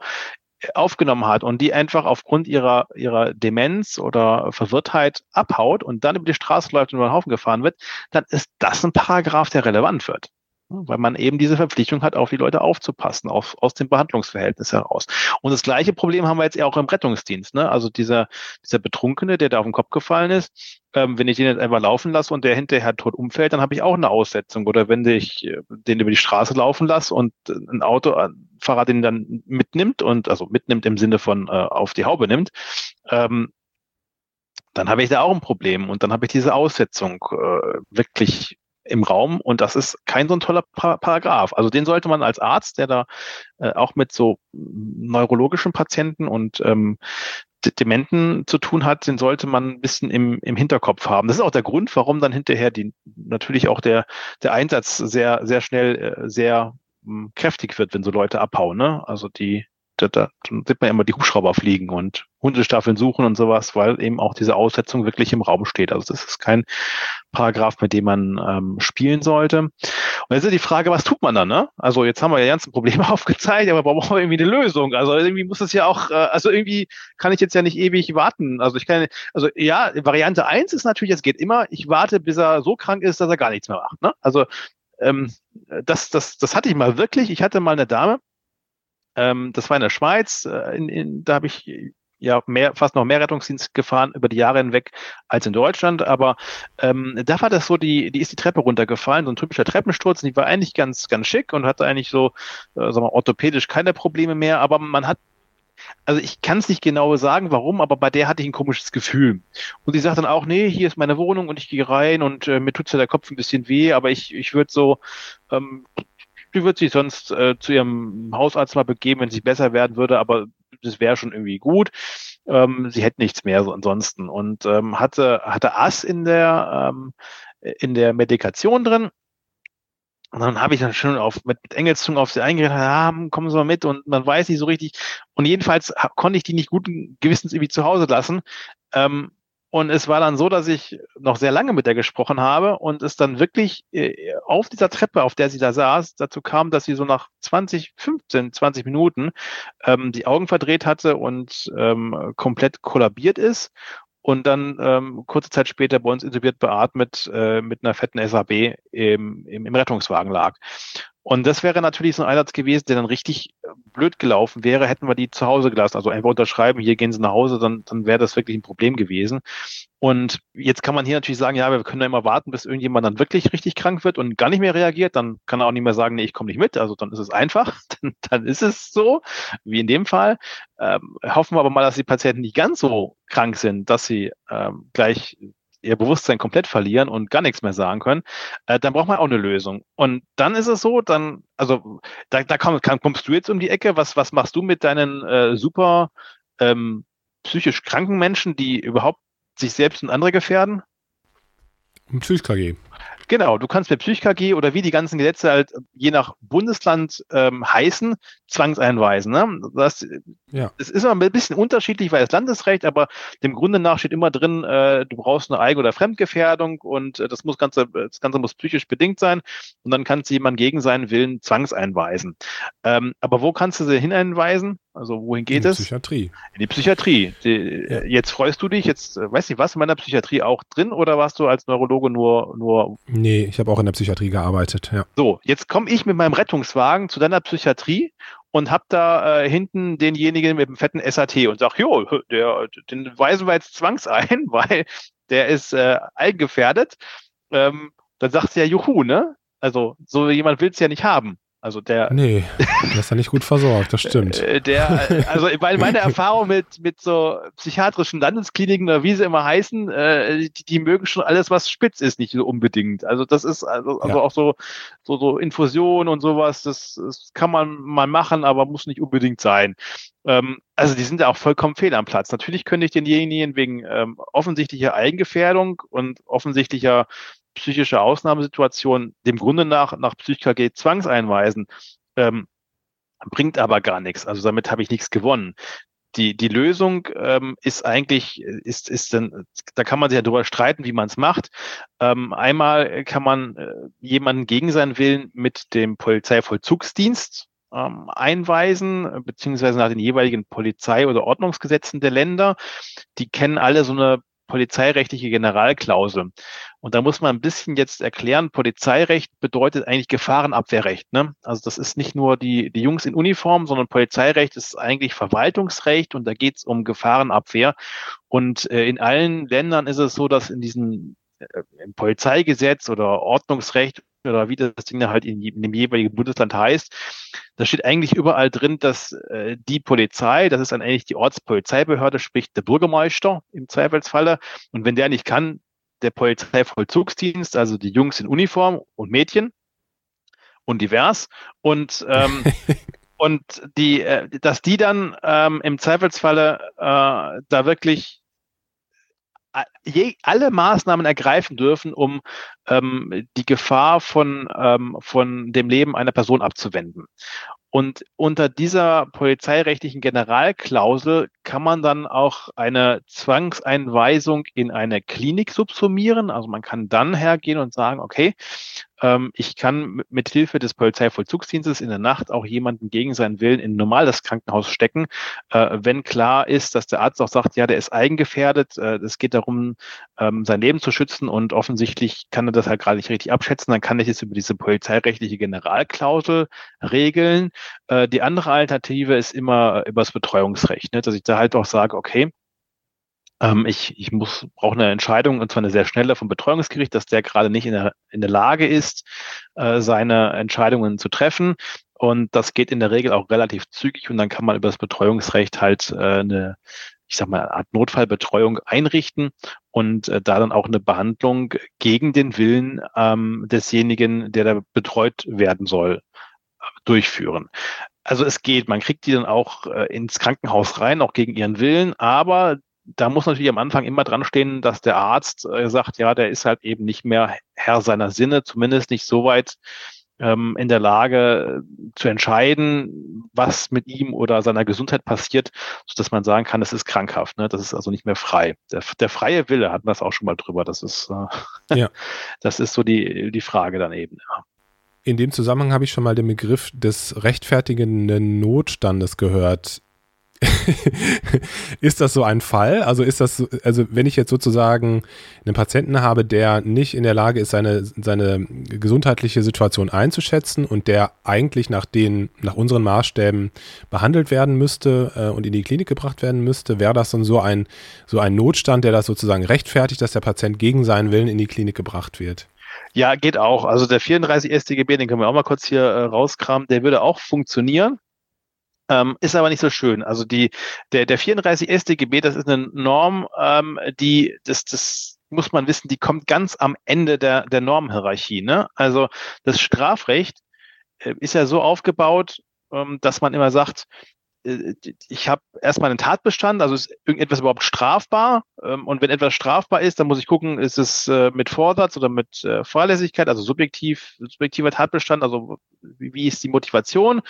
aufgenommen hat und die einfach aufgrund ihrer, ihrer Demenz oder Verwirrtheit abhaut und dann über die Straße läuft und über den Haufen gefahren wird, dann ist das ein Paragraph, der relevant wird. Weil man eben diese Verpflichtung hat, auf die Leute aufzupassen, auf, aus dem Behandlungsverhältnis heraus. Und das gleiche Problem haben wir jetzt auch im Rettungsdienst. Ne? Also dieser, dieser Betrunkene, der da auf den Kopf gefallen ist, ähm, wenn ich den jetzt einfach laufen lasse und der hinterher tot umfällt, dann habe ich auch eine Aussetzung. Oder wenn ich äh, den über die Straße laufen lasse und ein Autofahrer den dann mitnimmt und also mitnimmt im Sinne von äh, auf die Haube nimmt, ähm, dann habe ich da auch ein Problem und dann habe ich diese Aussetzung äh, wirklich im Raum und das ist kein so ein toller pa Paragraph. Also den sollte man als Arzt, der da äh, auch mit so neurologischen Patienten und ähm, Dementen zu tun hat, den sollte man ein bisschen im, im Hinterkopf haben. Das ist auch der Grund, warum dann hinterher die natürlich auch der, der Einsatz sehr, sehr schnell, äh, sehr hm, kräftig wird, wenn so Leute abhauen. Ne? Also die da, da sieht man immer die Hubschrauber fliegen und Hundestaffeln suchen und sowas, weil eben auch diese Aussetzung wirklich im Raum steht. Also das ist kein Paragraph, mit dem man ähm, spielen sollte. Und jetzt ist die Frage, was tut man dann? Ne? Also jetzt haben wir ja ganzen Probleme aufgezeigt, aber brauchen wir irgendwie eine Lösung. Also irgendwie muss es ja auch, äh, also irgendwie kann ich jetzt ja nicht ewig warten. Also ich kann, also ja, Variante eins ist natürlich, es geht immer, ich warte, bis er so krank ist, dass er gar nichts mehr macht. Ne? Also ähm, das, das, das hatte ich mal wirklich. Ich hatte mal eine Dame, ähm, das war in der Schweiz. Äh, in, in, da habe ich ja mehr, fast noch mehr Rettungsdienst gefahren über die Jahre hinweg als in Deutschland. Aber ähm, da war das so, die, die ist die Treppe runtergefallen, so ein typischer Treppensturz. Die war eigentlich ganz, ganz schick und hatte eigentlich so, äh, sagen wir, orthopädisch keine Probleme mehr. Aber man hat also ich kann es nicht genau sagen, warum, aber bei der hatte ich ein komisches Gefühl. Und sie sagt dann auch, nee, hier ist meine Wohnung und ich gehe rein und äh, mir tut ja der Kopf ein bisschen weh, aber ich, ich würde so, ähm, die wird sich sonst äh, zu ihrem Hausarzt mal begeben, wenn sie besser werden würde, aber das wäre schon irgendwie gut. Ähm, sie hätte nichts mehr so ansonsten und ähm, hatte hatte Ass in der ähm, in der Medikation drin. Und dann habe ich dann schon auf, mit, mit Engelszungen auf sie eingeredet, ja, kommen Sie mal mit und man weiß nicht so richtig. Und jedenfalls konnte ich die nicht guten Gewissens irgendwie zu Hause lassen. Ähm, und es war dann so, dass ich noch sehr lange mit der gesprochen habe und es dann wirklich äh, auf dieser Treppe, auf der sie da saß, dazu kam, dass sie so nach 20, 15, 20 Minuten ähm, die Augen verdreht hatte und ähm, komplett kollabiert ist und dann ähm, kurze Zeit später bei uns intubiert beatmet äh, mit einer fetten SAB im, im, im Rettungswagen lag. Und das wäre natürlich so ein Einsatz gewesen, der dann richtig äh, blöd gelaufen wäre, hätten wir die zu Hause gelassen. Also einfach unterschreiben, hier gehen sie nach Hause, dann, dann wäre das wirklich ein Problem gewesen. Und jetzt kann man hier natürlich sagen, ja, wir können ja immer warten, bis irgendjemand dann wirklich richtig krank wird und gar nicht mehr reagiert. Dann kann er auch nicht mehr sagen, nee, ich komme nicht mit. Also dann ist es einfach. dann, dann ist es so, wie in dem Fall. Ähm, hoffen wir aber mal, dass die Patienten nicht ganz so krank sind, dass sie ähm, gleich ihr Bewusstsein komplett verlieren und gar nichts mehr sagen können, äh, dann braucht man auch eine Lösung. Und dann ist es so, dann, also da, da komm, kann, kommst du jetzt um die Ecke, was, was machst du mit deinen äh, super ähm, psychisch kranken Menschen, die überhaupt sich selbst und andere gefährden? Psych-KG. Genau, du kannst mit PsychKG oder wie die ganzen Gesetze halt je nach Bundesland ähm, heißen, zwangseinweisen. Ne? Das, ja. das ist immer ein bisschen unterschiedlich, weil das Landesrecht, aber dem Grunde nach steht immer drin, äh, du brauchst eine Eigen- oder Fremdgefährdung und äh, das muss ganze, das Ganze muss psychisch bedingt sein und dann kannst du jemanden gegen seinen Willen zwangseinweisen. Ähm, aber wo kannst du sie hineinweisen? Also wohin geht es? In die Psychiatrie. In die Psychiatrie. Die, ja. Jetzt freust du dich, jetzt äh, weiß nicht, warst du in meiner Psychiatrie auch drin oder warst du als Neurologe nur nur Nee, ich habe auch in der Psychiatrie gearbeitet, ja. So, jetzt komme ich mit meinem Rettungswagen zu deiner Psychiatrie und hab da äh, hinten denjenigen mit dem fetten SAT und sag, jo, der, den weisen wir jetzt zwangs ein, weil der ist äh, allgefährdet. Ähm, dann sagt sie ja, juhu, ne? Also so jemand will's ja nicht haben. Also der. Nee, der ist ja nicht gut versorgt, das stimmt. Äh, der, also weil meine Erfahrung mit, mit so psychiatrischen Landeskliniken oder wie sie immer heißen, äh, die, die mögen schon alles, was spitz ist, nicht so unbedingt. Also das ist also, also ja. auch so, so, so Infusion und sowas, das, das kann man mal machen, aber muss nicht unbedingt sein. Ähm, also die sind ja auch vollkommen fehl am Platz. Natürlich könnte ich denjenigen wegen ähm, offensichtlicher Eigengefährdung und offensichtlicher psychische Ausnahmesituation dem Grunde nach nach PsychKG zwangseinweisen, ähm, bringt aber gar nichts. Also damit habe ich nichts gewonnen. die, die Lösung ähm, ist eigentlich, ist, ist dann, da kann man sich ja darüber streiten, wie man es macht. Ähm, einmal kann man äh, jemanden gegen seinen Willen mit dem Polizeivollzugsdienst ähm, einweisen, beziehungsweise nach den jeweiligen Polizei- oder Ordnungsgesetzen der Länder. Die kennen alle so eine polizeirechtliche Generalklausel. Und da muss man ein bisschen jetzt erklären, Polizeirecht bedeutet eigentlich Gefahrenabwehrrecht. Ne? Also das ist nicht nur die, die Jungs in Uniform, sondern Polizeirecht ist eigentlich Verwaltungsrecht und da geht es um Gefahrenabwehr. Und äh, in allen Ländern ist es so, dass in diesem äh, im Polizeigesetz oder Ordnungsrecht oder wie das Ding halt in, in, dem jeweiligen Bundesland heißt, da steht eigentlich überall drin, dass äh, die Polizei, das ist dann eigentlich die Ortspolizeibehörde, sprich der Bürgermeister im Zweifelsfalle. Und wenn der nicht kann, der Polizeivollzugsdienst, also die Jungs in Uniform und Mädchen und divers. Und ähm, und die, äh, dass die dann ähm, im Zweifelsfalle äh, da wirklich je, alle Maßnahmen ergreifen dürfen, um ähm, die Gefahr von, ähm, von dem Leben einer Person abzuwenden. Und unter dieser polizeirechtlichen Generalklausel kann man dann auch eine Zwangseinweisung in eine Klinik subsumieren. Also man kann dann hergehen und sagen, okay, ich kann mit Hilfe des Polizeivollzugsdienstes in der Nacht auch jemanden gegen seinen Willen in ein normales Krankenhaus stecken, äh, wenn klar ist, dass der Arzt auch sagt, ja, der ist eigengefährdet, äh, es geht darum, ähm, sein Leben zu schützen und offensichtlich kann er das halt gerade nicht richtig abschätzen, dann kann ich es über diese polizeirechtliche Generalklausel regeln. Äh, die andere Alternative ist immer über das Betreuungsrecht, ne, dass ich da halt auch sage, okay, ähm, ich, ich muss, brauche eine Entscheidung, und zwar eine sehr schnelle vom Betreuungsgericht, dass der gerade nicht in der, in der Lage ist, äh, seine Entscheidungen zu treffen. Und das geht in der Regel auch relativ zügig und dann kann man über das Betreuungsrecht halt äh, eine, ich sag mal, Art Notfallbetreuung einrichten und äh, da dann auch eine Behandlung gegen den Willen ähm, desjenigen, der da betreut werden soll, durchführen. Also es geht, man kriegt die dann auch äh, ins Krankenhaus rein, auch gegen ihren Willen, aber da muss natürlich am Anfang immer dran stehen, dass der Arzt äh, sagt, ja, der ist halt eben nicht mehr Herr seiner Sinne, zumindest nicht so weit ähm, in der Lage zu entscheiden, was mit ihm oder seiner Gesundheit passiert, sodass man sagen kann, es ist krankhaft. Ne? Das ist also nicht mehr frei. Der, der freie Wille hatten wir es auch schon mal drüber. Das ist, äh, ja. das ist so die, die Frage daneben. Ja. In dem Zusammenhang habe ich schon mal den Begriff des rechtfertigenden Notstandes gehört. ist das so ein Fall? Also ist das, also wenn ich jetzt sozusagen einen Patienten habe, der nicht in der Lage ist, seine, seine gesundheitliche Situation einzuschätzen und der eigentlich nach den, nach unseren Maßstäben behandelt werden müsste äh, und in die Klinik gebracht werden müsste, wäre das dann so ein, so ein Notstand, der das sozusagen rechtfertigt, dass der Patient gegen seinen Willen in die Klinik gebracht wird? Ja, geht auch. Also der 34 StGB, den können wir auch mal kurz hier äh, rauskramen, der würde auch funktionieren. Ähm, ist aber nicht so schön. Also die, der, der 34 StGB, das ist eine Norm, ähm, die, das, das muss man wissen, die kommt ganz am Ende der, der Normhierarchie. Ne? Also das Strafrecht äh, ist ja so aufgebaut, ähm, dass man immer sagt, äh, ich habe erstmal einen Tatbestand, also ist irgendetwas überhaupt strafbar? Ähm, und wenn etwas strafbar ist, dann muss ich gucken, ist es äh, mit Vorsatz oder mit äh, Fahrlässigkeit, also subjektiv, subjektiver Tatbestand, also wie, ist die Motivation?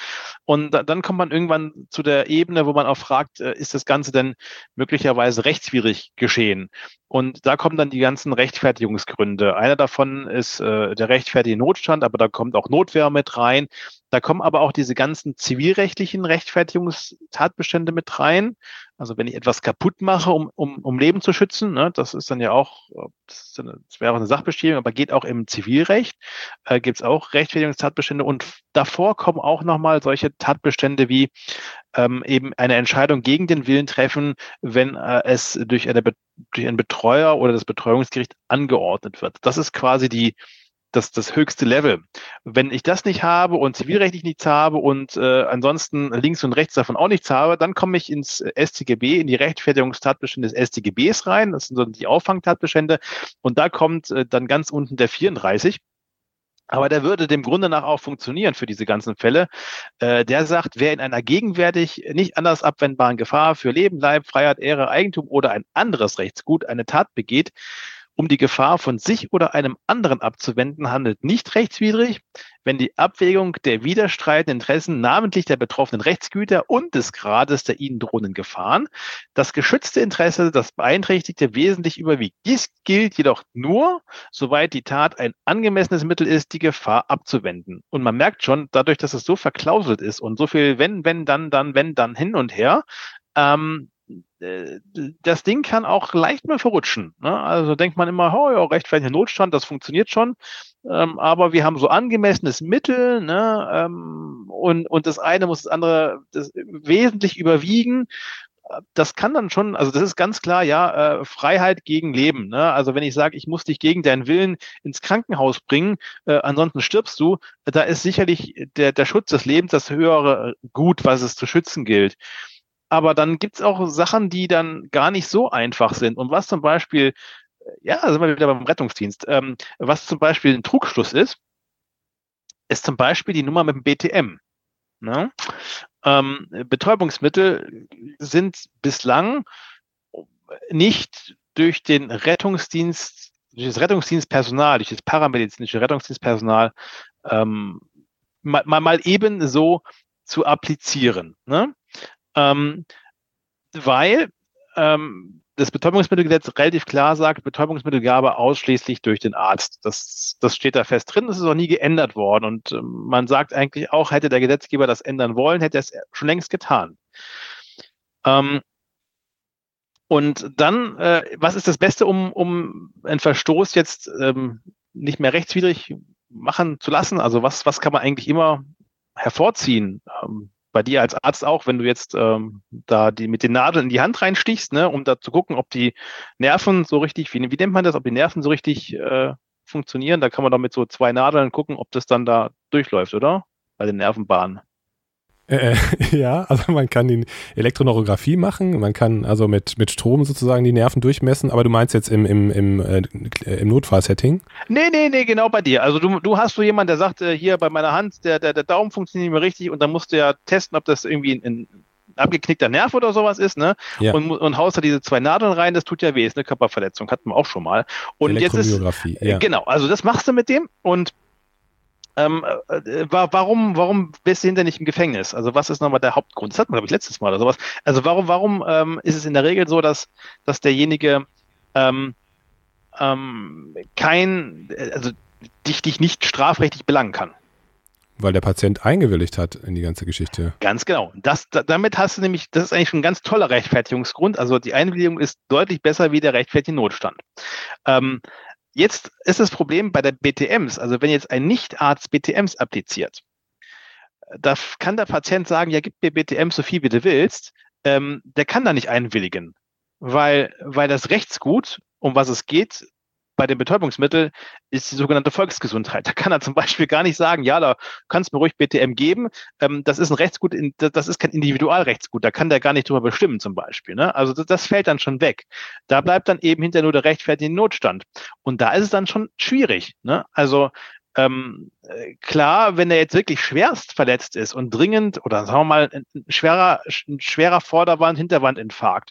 Und dann kommt man irgendwann zu der Ebene, wo man auch fragt, ist das Ganze denn möglicherweise rechtswidrig geschehen? Und da kommen dann die ganzen Rechtfertigungsgründe. Einer davon ist der rechtfertige Notstand, aber da kommt auch Notwehr mit rein. Da kommen aber auch diese ganzen zivilrechtlichen Rechtfertigungstatbestände mit rein. Also wenn ich etwas kaputt mache, um, um, um Leben zu schützen, ne, das ist dann ja auch, das, eine, das wäre auch eine Sachbestätigung, aber geht auch im Zivilrecht, äh, gibt es auch Rechtfertigungstatbestände und davor kommen auch nochmal solche Tatbestände wie ähm, eben eine Entscheidung gegen den Willen treffen, wenn äh, es durch, eine, durch einen Betreuer oder das Betreuungsgericht angeordnet wird. Das ist quasi die, das, das höchste Level. Wenn ich das nicht habe und zivilrechtlich nichts habe und äh, ansonsten links und rechts davon auch nichts habe, dann komme ich ins StGB, in die Rechtfertigungstatbestände des StGBs rein. Das sind so die Auffangtatbestände. Und da kommt äh, dann ganz unten der 34. Aber der würde dem Grunde nach auch funktionieren für diese ganzen Fälle. Äh, der sagt, wer in einer gegenwärtig nicht anders abwendbaren Gefahr für Leben, Leib, Freiheit, Ehre, Eigentum oder ein anderes Rechtsgut eine Tat begeht, um die Gefahr von sich oder einem anderen abzuwenden, handelt nicht rechtswidrig, wenn die Abwägung der widerstreitenden Interessen, namentlich der betroffenen Rechtsgüter und des Grades der ihnen drohenden Gefahren, das geschützte Interesse, das beeinträchtigte, wesentlich überwiegt. Dies gilt jedoch nur, soweit die Tat ein angemessenes Mittel ist, die Gefahr abzuwenden. Und man merkt schon, dadurch, dass es so verklauselt ist und so viel wenn, wenn, dann, dann, wenn, dann hin und her, ähm, äh, das Ding kann auch leicht mal verrutschen. Ne? Also denkt man immer, oh ja, rechtfertiger Notstand, das funktioniert schon. Ähm, aber wir haben so angemessenes Mittel ne? Ähm, und, und das eine muss das andere das wesentlich überwiegen. Das kann dann schon, also das ist ganz klar, ja, äh, Freiheit gegen Leben. Ne? Also wenn ich sage, ich muss dich gegen deinen Willen ins Krankenhaus bringen, äh, ansonsten stirbst du, da ist sicherlich der, der Schutz des Lebens das höhere Gut, was es zu schützen gilt. Aber dann gibt's auch Sachen, die dann gar nicht so einfach sind. Und was zum Beispiel, äh, ja, sind wir wieder beim Rettungsdienst, ähm, was zum Beispiel ein Trugschluss ist, ist zum Beispiel die Nummer mit dem BTM. Ne? Ähm, Betäubungsmittel sind bislang nicht durch den Rettungsdienst, durch das Rettungsdienstpersonal, durch das paramedizinische Rettungsdienstpersonal ähm, mal, mal eben so zu applizieren. Ne? Ähm, weil ähm, das Betäubungsmittelgesetz relativ klar sagt, Betäubungsmittelgabe ausschließlich durch den Arzt. Das, das steht da fest drin, das ist auch nie geändert worden. Und ähm, man sagt eigentlich auch, hätte der Gesetzgeber das ändern wollen, hätte er es schon längst getan. Ähm, und dann, äh, was ist das Beste, um, um einen Verstoß jetzt ähm, nicht mehr rechtswidrig machen zu lassen? Also was, was kann man eigentlich immer hervorziehen? Ähm, bei dir als Arzt auch, wenn du jetzt ähm, da die mit den Nadeln in die Hand reinstichst, ne, um da zu gucken, ob die Nerven so richtig, wie, wie nennt man das, ob die Nerven so richtig äh, funktionieren, da kann man doch mit so zwei Nadeln gucken, ob das dann da durchläuft, oder? Bei den Nervenbahnen. Äh, ja, also man kann die Elektroneurographie machen, man kann also mit, mit Strom sozusagen die Nerven durchmessen, aber du meinst jetzt im, im, im, äh, im Notfallsetting? Nee, nee, nee, genau bei dir. Also du, du hast so jemanden, der sagt, äh, hier bei meiner Hand, der, der, der Daumen funktioniert nicht mehr richtig und dann musst du ja testen, ob das irgendwie ein, abgeknickter Nerv oder sowas ist, ne? Ja. Und, und haust da diese zwei Nadeln rein, das tut ja weh, ist eine Körperverletzung, hatten wir auch schon mal. Und jetzt ist, ja. genau, also das machst du mit dem und ähm, äh, warum, warum bist du hinter nicht im Gefängnis? Also was ist nochmal der Hauptgrund? Das hatten wir, glaube ich, letztes Mal oder sowas. Also warum, warum ähm, ist es in der Regel so, dass, dass derjenige ähm, ähm, kein, also dich, dich nicht strafrechtlich belangen kann? Weil der Patient eingewilligt hat in die ganze Geschichte. Ganz genau. Das, damit hast du nämlich, das ist eigentlich schon ein ganz toller Rechtfertigungsgrund. Also die Einwilligung ist deutlich besser wie der rechtfertigte Notstand. Ähm, Jetzt ist das Problem bei der BTMs, also wenn jetzt ein Nichtarzt BTMs appliziert, da kann der Patient sagen, ja, gib mir BTMs so viel wie du willst, ähm, der kann da nicht einwilligen, weil, weil das Rechtsgut, um was es geht, bei dem Betäubungsmittel ist die sogenannte Volksgesundheit. Da kann er zum Beispiel gar nicht sagen, ja, da kannst du mir ruhig BTM geben. Ähm, das ist ein Rechtsgut, das ist kein Individualrechtsgut. Da kann der gar nicht drüber bestimmen zum Beispiel. Ne? Also das, das, fällt dann schon weg. Da bleibt dann eben hinter nur der rechtfertigende Notstand. Und da ist es dann schon schwierig. Ne? Also ähm, äh, klar, wenn er jetzt wirklich schwerst verletzt ist und dringend oder sagen wir mal ein schwerer, ein schwerer Vorderwand-Hinterwandinfarkt,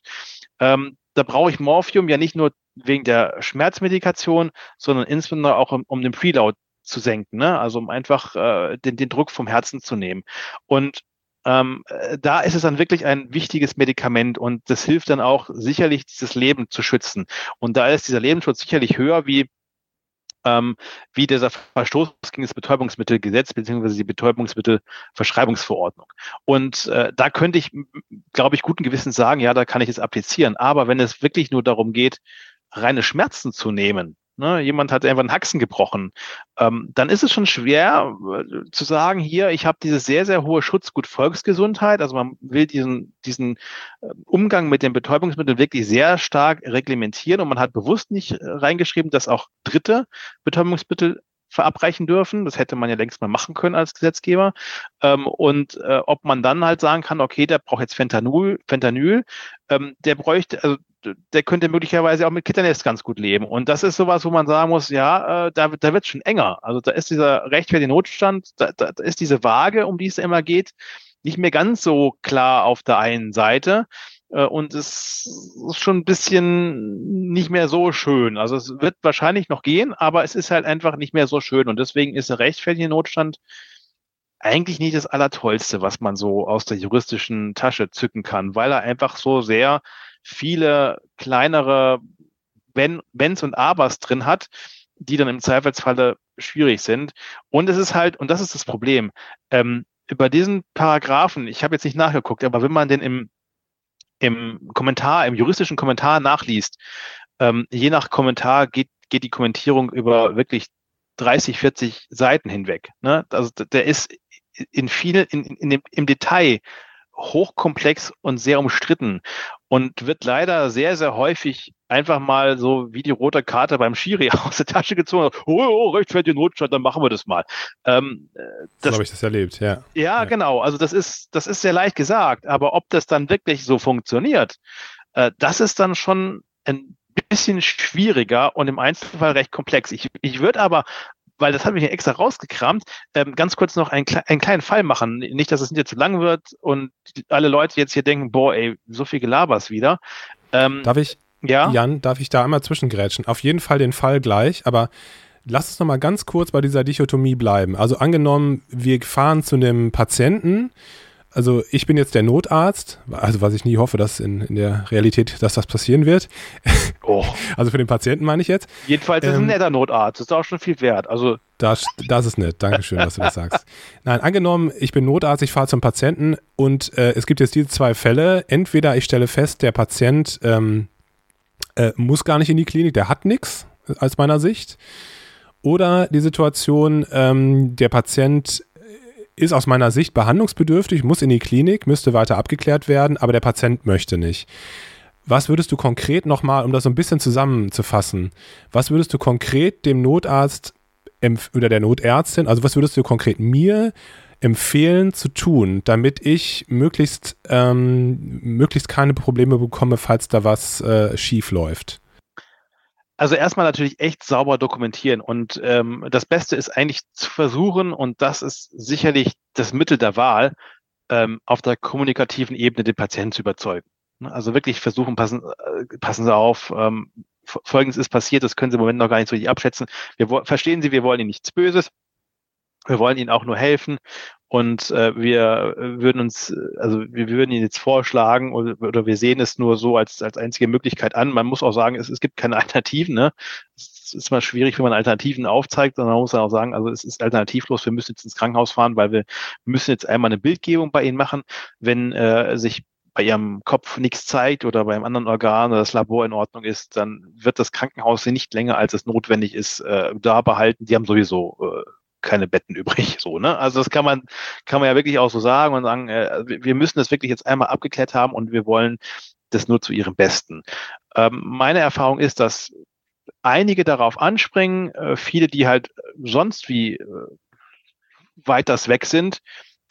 ähm, da brauche ich Morphium ja nicht nur wegen der Schmerzmedikation, sondern insbesondere auch um, um den Preload zu senken, ne? also um einfach äh, den, den Druck vom Herzen zu nehmen. Und ähm, äh, da ist es dann wirklich ein wichtiges Medikament und das hilft dann auch sicherlich, dieses Leben zu schützen. Und da ist dieser Lebensschutz sicherlich höher wie ähm, wie dieser Verstoß gegen das Betäubungsmittelgesetz beziehungsweise die Betäubungsmittelverschreibungsverordnung. Und äh, da könnte ich, glaube ich, guten Gewissens sagen, ja, da kann ich es applizieren. Aber wenn es wirklich nur darum geht, reine Schmerzen zu nehmen, ne, jemand hat einfach einen Haxen gebrochen, ähm, dann ist es schon schwer äh, zu sagen, hier, ich habe dieses sehr, sehr hohe Schutzgut Volksgesundheit, also man will diesen, diesen äh, Umgang mit den Betäubungsmitteln wirklich sehr stark reglementieren und man hat bewusst nicht äh, reingeschrieben, dass auch dritte Betäubungsmittel verabreichen dürfen. Das hätte man ja längst mal machen können als Gesetzgeber. Ähm, und äh, ob man dann halt sagen kann, okay, der braucht jetzt Fentanyl, Fentanyl ähm, der bräuchte, also der könnte möglicherweise auch mit Kitternest ganz gut leben. Und das ist sowas, wo man sagen muss, ja, äh, da, da wird es schon enger. Also da ist dieser rechtfertige Notstand, da, da, ist diese Waage, um die es immer geht, nicht mehr ganz so klar auf der einen Seite. Äh, und es ist schon ein bisschen nicht mehr so schön. Also es wird wahrscheinlich noch gehen, aber es ist halt einfach nicht mehr so schön und deswegen ist der rechtfertige Notstand eigentlich nicht das Allertollste, was man so aus der juristischen Tasche zücken kann, weil er einfach so sehr viele kleinere Wenn, Wenns und Abers drin hat, die dann im Zweifelsfalle schwierig sind. Und es ist halt, und das ist das Problem, ähm, über diesen Paragraphen, ich habe jetzt nicht nachgeguckt, aber wenn man den im, im Kommentar, im juristischen Kommentar nachliest, ähm, je nach Kommentar geht, geht die Kommentierung über wirklich 30, 40 Seiten hinweg. Ne? Also der ist in viel, in, in dem, im Detail hochkomplex und sehr umstritten und wird leider sehr, sehr häufig einfach mal so wie die rote Karte beim Schiri aus der Tasche gezogen. Oh, oh rechtfertige Notstand, dann machen wir das mal. Ähm, äh, das, so habe ich das erlebt, ja. ja. Ja, genau. Also das ist, das ist sehr leicht gesagt, aber ob das dann wirklich so funktioniert, äh, das ist dann schon ein bisschen schwieriger und im Einzelfall recht komplex. Ich, ich würde aber weil das habe ich extra rausgekramt, ähm, ganz kurz noch einen, einen kleinen Fall machen. Nicht, dass es nicht zu lang wird und alle Leute jetzt hier denken, boah, ey, so viel Gelabers wieder. Ähm, darf ich, ja? Jan, darf ich da einmal zwischengrätschen? Auf jeden Fall den Fall gleich, aber lass uns noch mal ganz kurz bei dieser Dichotomie bleiben. Also angenommen, wir fahren zu einem Patienten, also ich bin jetzt der Notarzt, also was ich nie hoffe, dass in, in der Realität, dass das passieren wird. Oh. Also für den Patienten meine ich jetzt. Jedenfalls ist ähm, ein netter Notarzt, ist auch schon viel wert. Also das, das ist nett, Dankeschön, dass du das sagst. Nein, angenommen, ich bin Notarzt, ich fahre zum Patienten und äh, es gibt jetzt diese zwei Fälle. Entweder ich stelle fest, der Patient ähm, äh, muss gar nicht in die Klinik, der hat nichts aus meiner Sicht. Oder die Situation, ähm, der Patient ist aus meiner Sicht behandlungsbedürftig, muss in die Klinik, müsste weiter abgeklärt werden, aber der Patient möchte nicht. Was würdest du konkret nochmal, um das so ein bisschen zusammenzufassen, was würdest du konkret dem Notarzt oder der Notärztin, also was würdest du konkret mir empfehlen zu tun, damit ich möglichst, ähm, möglichst keine Probleme bekomme, falls da was äh, schief läuft? Also erstmal natürlich echt sauber dokumentieren und ähm, das Beste ist eigentlich zu versuchen und das ist sicherlich das Mittel der Wahl, ähm, auf der kommunikativen Ebene den Patienten zu überzeugen. Ne, also wirklich versuchen, passen, äh, passen Sie auf, ähm, Folgendes ist passiert, das können Sie im Moment noch gar nicht so richtig abschätzen. Wir verstehen Sie, wir wollen Ihnen nichts Böses. Wir wollen Ihnen auch nur helfen und äh, wir würden uns, also wir würden Ihnen jetzt vorschlagen oder, oder wir sehen es nur so als, als einzige Möglichkeit an. Man muss auch sagen, es, es gibt keine Alternativen. Ne? Es ist mal schwierig, wenn man Alternativen aufzeigt, sondern man muss auch sagen, also es ist alternativlos, wir müssen jetzt ins Krankenhaus fahren, weil wir müssen jetzt einmal eine Bildgebung bei Ihnen machen. Wenn äh, sich bei ihrem Kopf nichts zeigt oder beim anderen Organ oder das Labor in Ordnung ist, dann wird das Krankenhaus sie nicht länger, als es notwendig ist, äh, da behalten. Die haben sowieso äh, keine Betten übrig. So, ne? Also das kann man, kann man ja wirklich auch so sagen und sagen, äh, wir müssen das wirklich jetzt einmal abgeklärt haben und wir wollen das nur zu ihrem Besten. Ähm, meine Erfahrung ist, dass einige darauf anspringen, äh, viele, die halt sonst wie äh, weit das weg sind,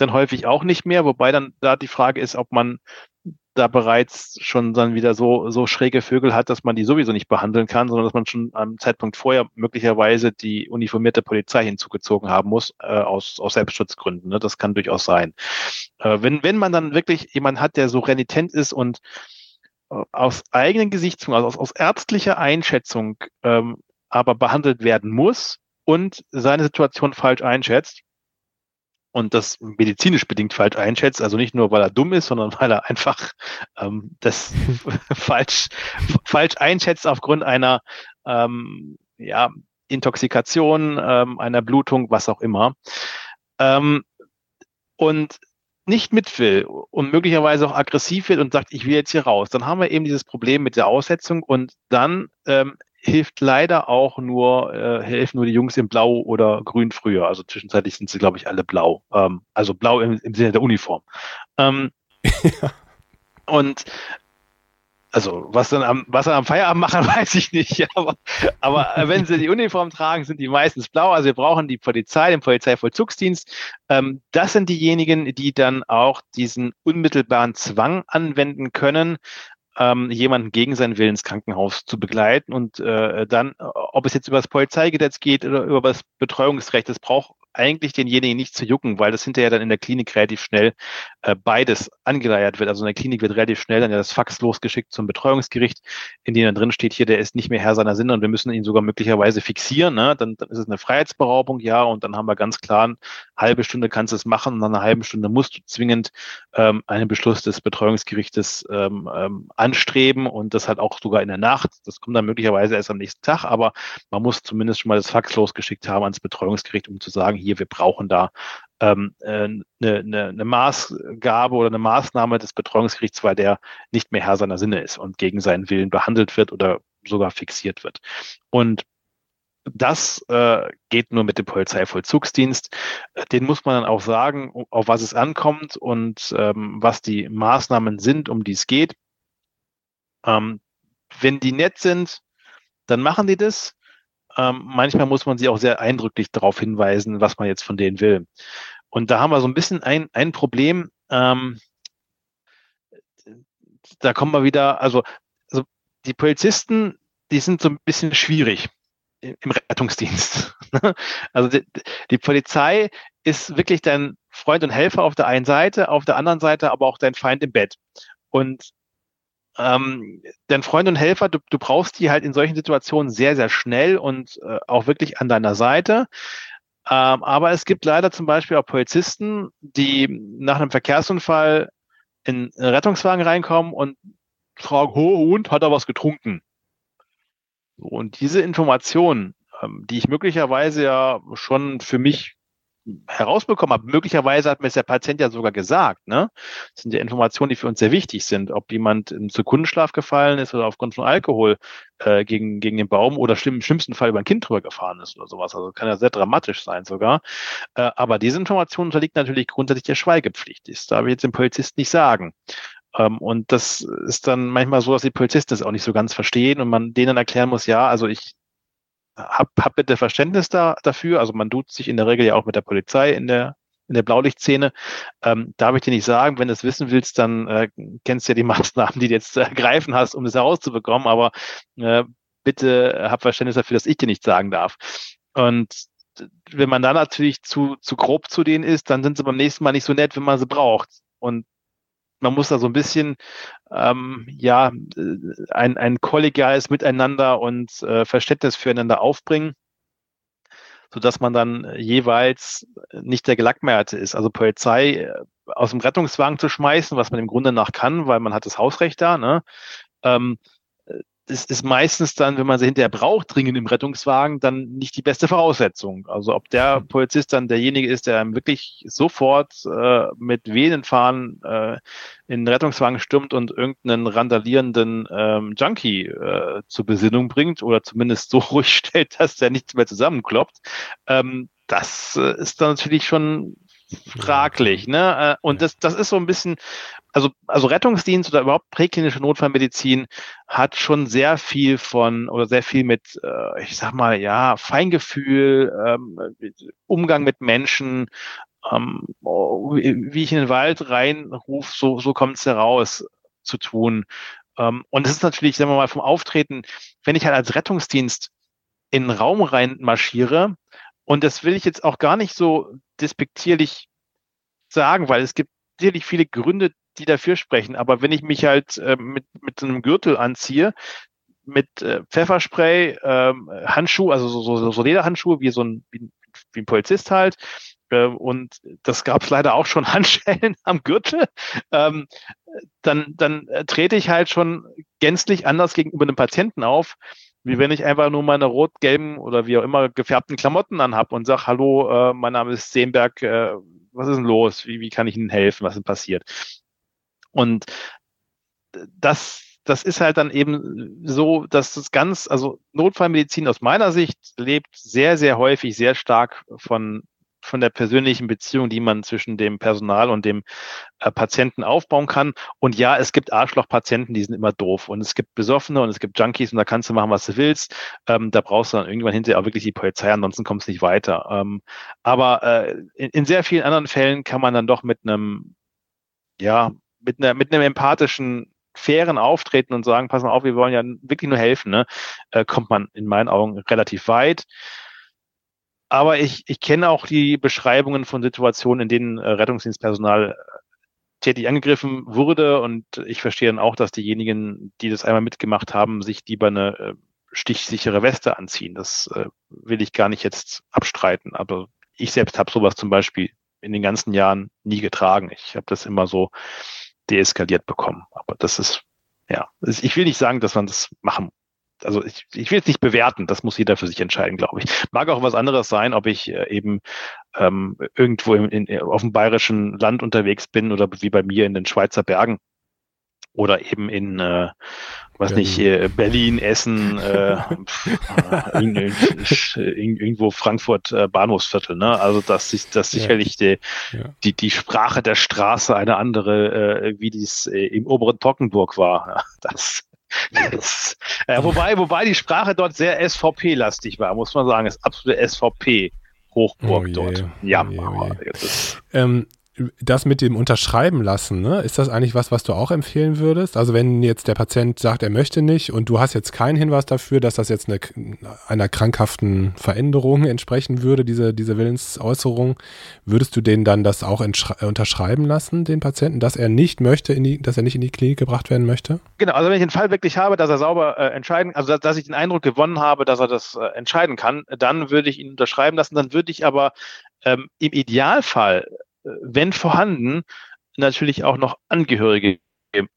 dann häufig auch nicht mehr, wobei dann da die Frage ist, ob man da bereits schon dann wieder so, so schräge Vögel hat, dass man die sowieso nicht behandeln kann, sondern dass man schon am Zeitpunkt vorher möglicherweise die uniformierte Polizei hinzugezogen haben muss, äh, aus, aus Selbstschutzgründen. Ne? Das kann durchaus sein. Äh, wenn, wenn man dann wirklich jemanden hat, der so renitent ist und äh, aus eigenen Gesichtspunkten, also aus, aus ärztlicher Einschätzung ähm, aber behandelt werden muss und seine Situation falsch einschätzt, und das medizinisch bedingt falsch einschätzt, also nicht nur, weil er dumm ist, sondern weil er einfach ähm, das falsch, falsch einschätzt aufgrund einer ähm, ja, Intoxikation, ähm, einer Blutung, was auch immer. Ähm, und nicht mit will und möglicherweise auch aggressiv wird und sagt, ich will jetzt hier raus, dann haben wir eben dieses Problem mit der Aussetzung und dann ähm, hilft leider auch nur, äh, helfen nur die Jungs in Blau oder Grün früher. Also zwischenzeitlich sind sie, glaube ich, alle blau. Ähm, also blau im, im Sinne der Uniform. Ähm, ja. Und also was dann am, was dann am Feierabend machen, weiß ich nicht. Aber, aber wenn sie die Uniform tragen, sind die meistens blau. Also wir brauchen die Polizei, den Polizeivollzugsdienst. Ähm, das sind diejenigen, die dann auch diesen unmittelbaren Zwang anwenden können ähm, jemanden gegen seinen Willen ins Krankenhaus zu begleiten und äh, dann, ob es jetzt über das Polizeigesetz geht oder über das Betreuungsrecht, das braucht eigentlich denjenigen nicht zu jucken, weil das hinterher dann in der Klinik relativ schnell äh, beides angeleiert wird. Also in der Klinik wird relativ schnell dann ja das Fax losgeschickt zum Betreuungsgericht, in dem dann drin steht, hier, der ist nicht mehr Herr seiner Sinne und wir müssen ihn sogar möglicherweise fixieren. Ne? Dann, dann ist es eine Freiheitsberaubung, ja, und dann haben wir ganz klar, eine halbe Stunde kannst du es machen und nach einer halben Stunde musst du zwingend ähm, einen Beschluss des Betreuungsgerichtes ähm, ähm, anstreben und das halt auch sogar in der Nacht. Das kommt dann möglicherweise erst am nächsten Tag, aber man muss zumindest schon mal das Fax losgeschickt haben ans Betreuungsgericht, um zu sagen, hier, wir brauchen da ähm, eine, eine, eine Maßgabe oder eine Maßnahme des Betreuungsgerichts, weil der nicht mehr Herr seiner Sinne ist und gegen seinen Willen behandelt wird oder sogar fixiert wird. Und das äh, geht nur mit dem Polizeivollzugsdienst. Den muss man dann auch sagen, auf was es ankommt und ähm, was die Maßnahmen sind, um die es geht. Ähm, wenn die nett sind, dann machen die das. Ähm, manchmal muss man sie auch sehr eindrücklich darauf hinweisen, was man jetzt von denen will. Und da haben wir so ein bisschen ein, ein Problem. Ähm, da kommen wir wieder, also, also die Polizisten, die sind so ein bisschen schwierig im Rettungsdienst. also die, die, Polizei ist wirklich dein Freund und Helfer auf der einen Seite, auf der anderen Seite aber auch dein Feind im Bett. Und ähm, dein Freund und Helfer, du, du brauchst die halt in solchen Situationen sehr, sehr schnell und äh, auch wirklich an deiner Seite. Ähm, aber es gibt leider zum Beispiel auch Polizisten, die nach einem Verkehrsunfall in einen Rettungswagen reinkommen und fragen, oh, und hat er was getrunken? Und diese Information, ähm, die ich möglicherweise ja schon für mich herausbekommen habe. Möglicherweise hat mir es der Patient ja sogar gesagt. Ne? Das sind ja Informationen, die für uns sehr wichtig sind. Ob jemand im Sekundenschlaf gefallen ist oder aufgrund von Alkohol äh, gegen, gegen den Baum oder schlimm, im schlimmsten Fall über ein Kind drüber gefahren ist oder sowas. Also kann ja sehr dramatisch sein sogar. Äh, aber diese Information unterliegt natürlich grundsätzlich der Schweigepflicht. Das darf ich jetzt dem Polizist nicht sagen. Ähm, und das ist dann manchmal so, dass die Polizisten das auch nicht so ganz verstehen und man denen erklären muss, ja, also ich hab, hab bitte Verständnis da, dafür. Also man tut sich in der Regel ja auch mit der Polizei in der in der Blaulichtszene. Ähm, darf ich dir nicht sagen, wenn du es wissen willst, dann äh, kennst du ja die Maßnahmen, die du jetzt zu ergreifen hast, um es herauszubekommen. Aber äh, bitte hab Verständnis dafür, dass ich dir nicht sagen darf. Und wenn man da natürlich zu, zu grob zu denen ist, dann sind sie beim nächsten Mal nicht so nett, wenn man sie braucht. Und man muss da so ein bisschen ähm, ja ein, ein kollegiales Miteinander und äh, Verständnis füreinander aufbringen, so dass man dann jeweils nicht der Gelackmeierte ist. Also Polizei äh, aus dem Rettungswagen zu schmeißen, was man im Grunde nach kann, weil man hat das Hausrecht da. Ne? Ähm, das ist meistens dann, wenn man sie hinterher braucht, dringend im Rettungswagen, dann nicht die beste Voraussetzung. Also ob der hm. Polizist dann derjenige ist, der wirklich sofort äh, mit Venenfahren äh, in den Rettungswagen stürmt und irgendeinen randalierenden ähm, Junkie äh, zur Besinnung bringt oder zumindest so ruhig stellt, dass der nichts mehr zusammenkloppt, ähm, das äh, ist dann natürlich schon fraglich. Ne? Äh, und das, das ist so ein bisschen, also, also Rettungsdienst oder überhaupt präklinische Notfallmedizin hat schon sehr viel von oder sehr viel mit, äh, ich sag mal, ja, Feingefühl, ähm, Umgang mit Menschen, ähm, wie ich in den Wald reinrufe, so, so kommt es heraus zu tun. Ähm, und es ist natürlich, sagen wir mal, vom Auftreten, wenn ich halt als Rettungsdienst in den Raum rein marschiere, und das will ich jetzt auch gar nicht so despektierlich sagen, weil es gibt sicherlich viele Gründe, die dafür sprechen. Aber wenn ich mich halt äh, mit, mit so einem Gürtel anziehe, mit äh, Pfefferspray, äh, Handschuh, also so, so, so Lederhandschuhe, wie so ein, wie, wie ein Polizist halt, äh, und das gab es leider auch schon Handschellen am Gürtel, ähm, dann, dann äh, trete ich halt schon gänzlich anders gegenüber einem Patienten auf, wie wenn ich einfach nur meine rot-gelben oder wie auch immer gefärbten Klamotten anhab und sage, hallo, äh, mein Name ist Seenberg, äh, was ist denn los? Wie, wie kann ich Ihnen helfen? Was ist denn passiert? Und das, das ist halt dann eben so, dass das ganz, also Notfallmedizin aus meiner Sicht lebt sehr, sehr häufig sehr stark von von der persönlichen Beziehung, die man zwischen dem Personal und dem äh, Patienten aufbauen kann. Und ja, es gibt Arschlochpatienten, die sind immer doof. Und es gibt Besoffene und es gibt Junkies und da kannst du machen, was du willst. Ähm, da brauchst du dann irgendwann hinterher auch wirklich die Polizei, ansonsten kommst du nicht weiter. Ähm, aber äh, in, in sehr vielen anderen Fällen kann man dann doch mit einem, ja, mit einer, mit einem empathischen fairen Auftreten und sagen, pass mal auf, wir wollen ja wirklich nur helfen, ne, äh, kommt man in meinen Augen relativ weit. Aber ich, ich kenne auch die Beschreibungen von Situationen, in denen äh, Rettungsdienstpersonal äh, tätig angegriffen wurde. Und ich verstehe dann auch, dass diejenigen, die das einmal mitgemacht haben, sich lieber eine äh, stichsichere Weste anziehen. Das will ich gar nicht jetzt abstreiten. Aber ich selbst habe sowas zum Beispiel in den ganzen Jahren nie getragen. Ich habe das immer so deeskaliert bekommen. Aber das ist, ja, ich will nicht sagen, dass man das machen also ich, ich will es nicht bewerten, das muss jeder für sich entscheiden, glaube ich. Mag auch was anderes sein, ob ich äh, eben ähm, irgendwo in, in, auf dem bayerischen Land unterwegs bin oder wie bei mir in den Schweizer Bergen oder eben in, äh, was Berlin. nicht, äh, Berlin, Essen, äh, irgendwo Frankfurt äh, Bahnhofsviertel. Ne? Also dass sich das ja. sicherlich die, ja. die, die Sprache der Straße eine andere, äh, wie dies äh, im oberen Tockenburg war. Das das, äh, wobei, wobei die Sprache dort sehr SVP-lastig war, muss man sagen. Es ist absolute SVP-Hochburg oh dort. Ja, oh je, oh je. Ähm, das mit dem Unterschreiben lassen, ne? ist das eigentlich was, was du auch empfehlen würdest? Also wenn jetzt der Patient sagt, er möchte nicht und du hast jetzt keinen Hinweis dafür, dass das jetzt eine, einer krankhaften Veränderung entsprechen würde, diese, diese Willensäußerung, würdest du den dann das auch unterschreiben lassen, den Patienten, dass er nicht möchte, in die, dass er nicht in die Klinik gebracht werden möchte? Genau, also wenn ich den Fall wirklich habe, dass er sauber äh, entscheiden, also dass, dass, ich den Eindruck gewonnen habe, dass er das äh, entscheiden kann, dann würde ich ihn unterschreiben lassen, dann würde ich aber ähm, im Idealfall wenn vorhanden, natürlich auch noch Angehörige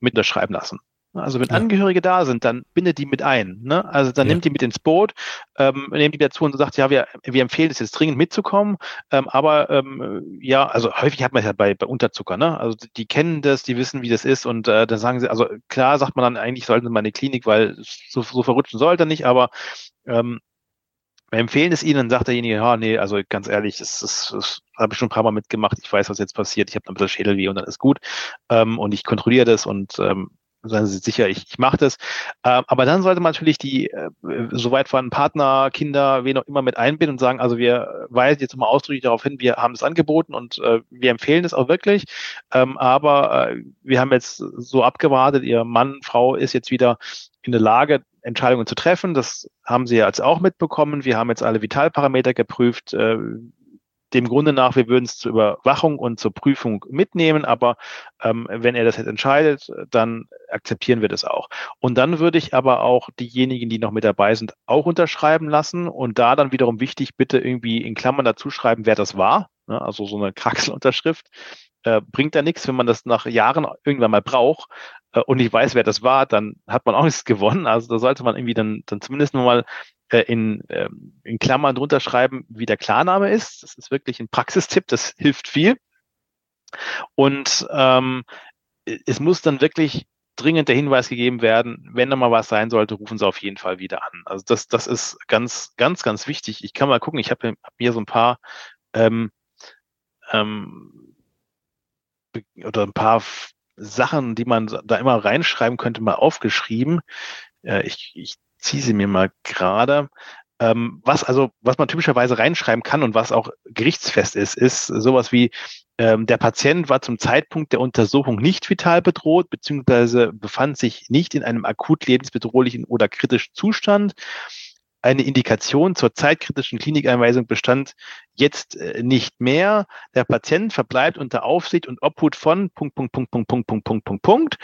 mit unterschreiben lassen. Also wenn ja. Angehörige da sind, dann bindet die mit ein. Ne? Also dann ja. nimmt die mit ins Boot, ähm, nimmt die dazu und sagt, ja, wir, wir empfehlen es jetzt dringend mitzukommen. Ähm, aber ähm, ja, also häufig hat man ja bei, bei Unterzucker, ne? Also die kennen das, die wissen, wie das ist und äh, dann sagen sie, also klar sagt man dann, eigentlich sollten sie mal in die Klinik, weil so, so verrutschen sollte nicht, aber ähm, wir empfehlen es Ihnen, sagt derjenige, ja, nee, also ganz ehrlich, das, das, das habe ich schon ein paar Mal mitgemacht, ich weiß, was jetzt passiert, ich habe ein bisschen Schädelweh und dann ist gut. Ähm, und ich kontrolliere das und ähm, seien Sie sicher, ich, ich mache das. Ähm, aber dann sollte man natürlich die äh, soweit vorhandenen Partner, Kinder, wen auch immer mit einbinden und sagen, also wir weisen jetzt mal ausdrücklich darauf hin, wir haben es angeboten und äh, wir empfehlen es auch wirklich. Ähm, aber äh, wir haben jetzt so abgewartet, Ihr Mann, Frau ist jetzt wieder in der Lage, Entscheidungen zu treffen. Das haben Sie ja jetzt auch mitbekommen. Wir haben jetzt alle Vitalparameter geprüft. Äh, dem Grunde nach, wir würden es zur Überwachung und zur Prüfung mitnehmen, aber ähm, wenn er das jetzt entscheidet, dann akzeptieren wir das auch. Und dann würde ich aber auch diejenigen, die noch mit dabei sind, auch unterschreiben lassen und da dann wiederum wichtig, bitte irgendwie in Klammern dazu schreiben, wer das war. Ne? Also so eine Kraxelunterschrift äh, bringt da nichts, wenn man das nach Jahren irgendwann mal braucht und ich weiß, wer das war, dann hat man auch nichts gewonnen. Also da sollte man irgendwie dann, dann zumindest nochmal äh, in, äh, in Klammern drunter schreiben, wie der Klarname ist. Das ist wirklich ein Praxistipp, das hilft viel. Und ähm, es muss dann wirklich dringend der Hinweis gegeben werden, wenn da mal was sein sollte, rufen Sie auf jeden Fall wieder an. Also das, das ist ganz, ganz, ganz wichtig. Ich kann mal gucken, ich habe hab hier so ein paar ähm, ähm, oder ein paar Sachen, die man da immer reinschreiben könnte, mal aufgeschrieben. Äh, ich, ich ziehe sie mir mal gerade. Ähm, was also, was man typischerweise reinschreiben kann und was auch gerichtsfest ist, ist sowas wie ähm, der Patient war zum Zeitpunkt der Untersuchung nicht vital bedroht, beziehungsweise befand sich nicht in einem akut lebensbedrohlichen oder kritischen Zustand eine Indikation zur zeitkritischen Klinikeinweisung bestand jetzt äh, nicht mehr. Der Patient verbleibt unter Aufsicht und Obhut von Punkt, Punkt, Punkt, Punkt, Punkt, Punkt, Punkt, Punkt, Punkt.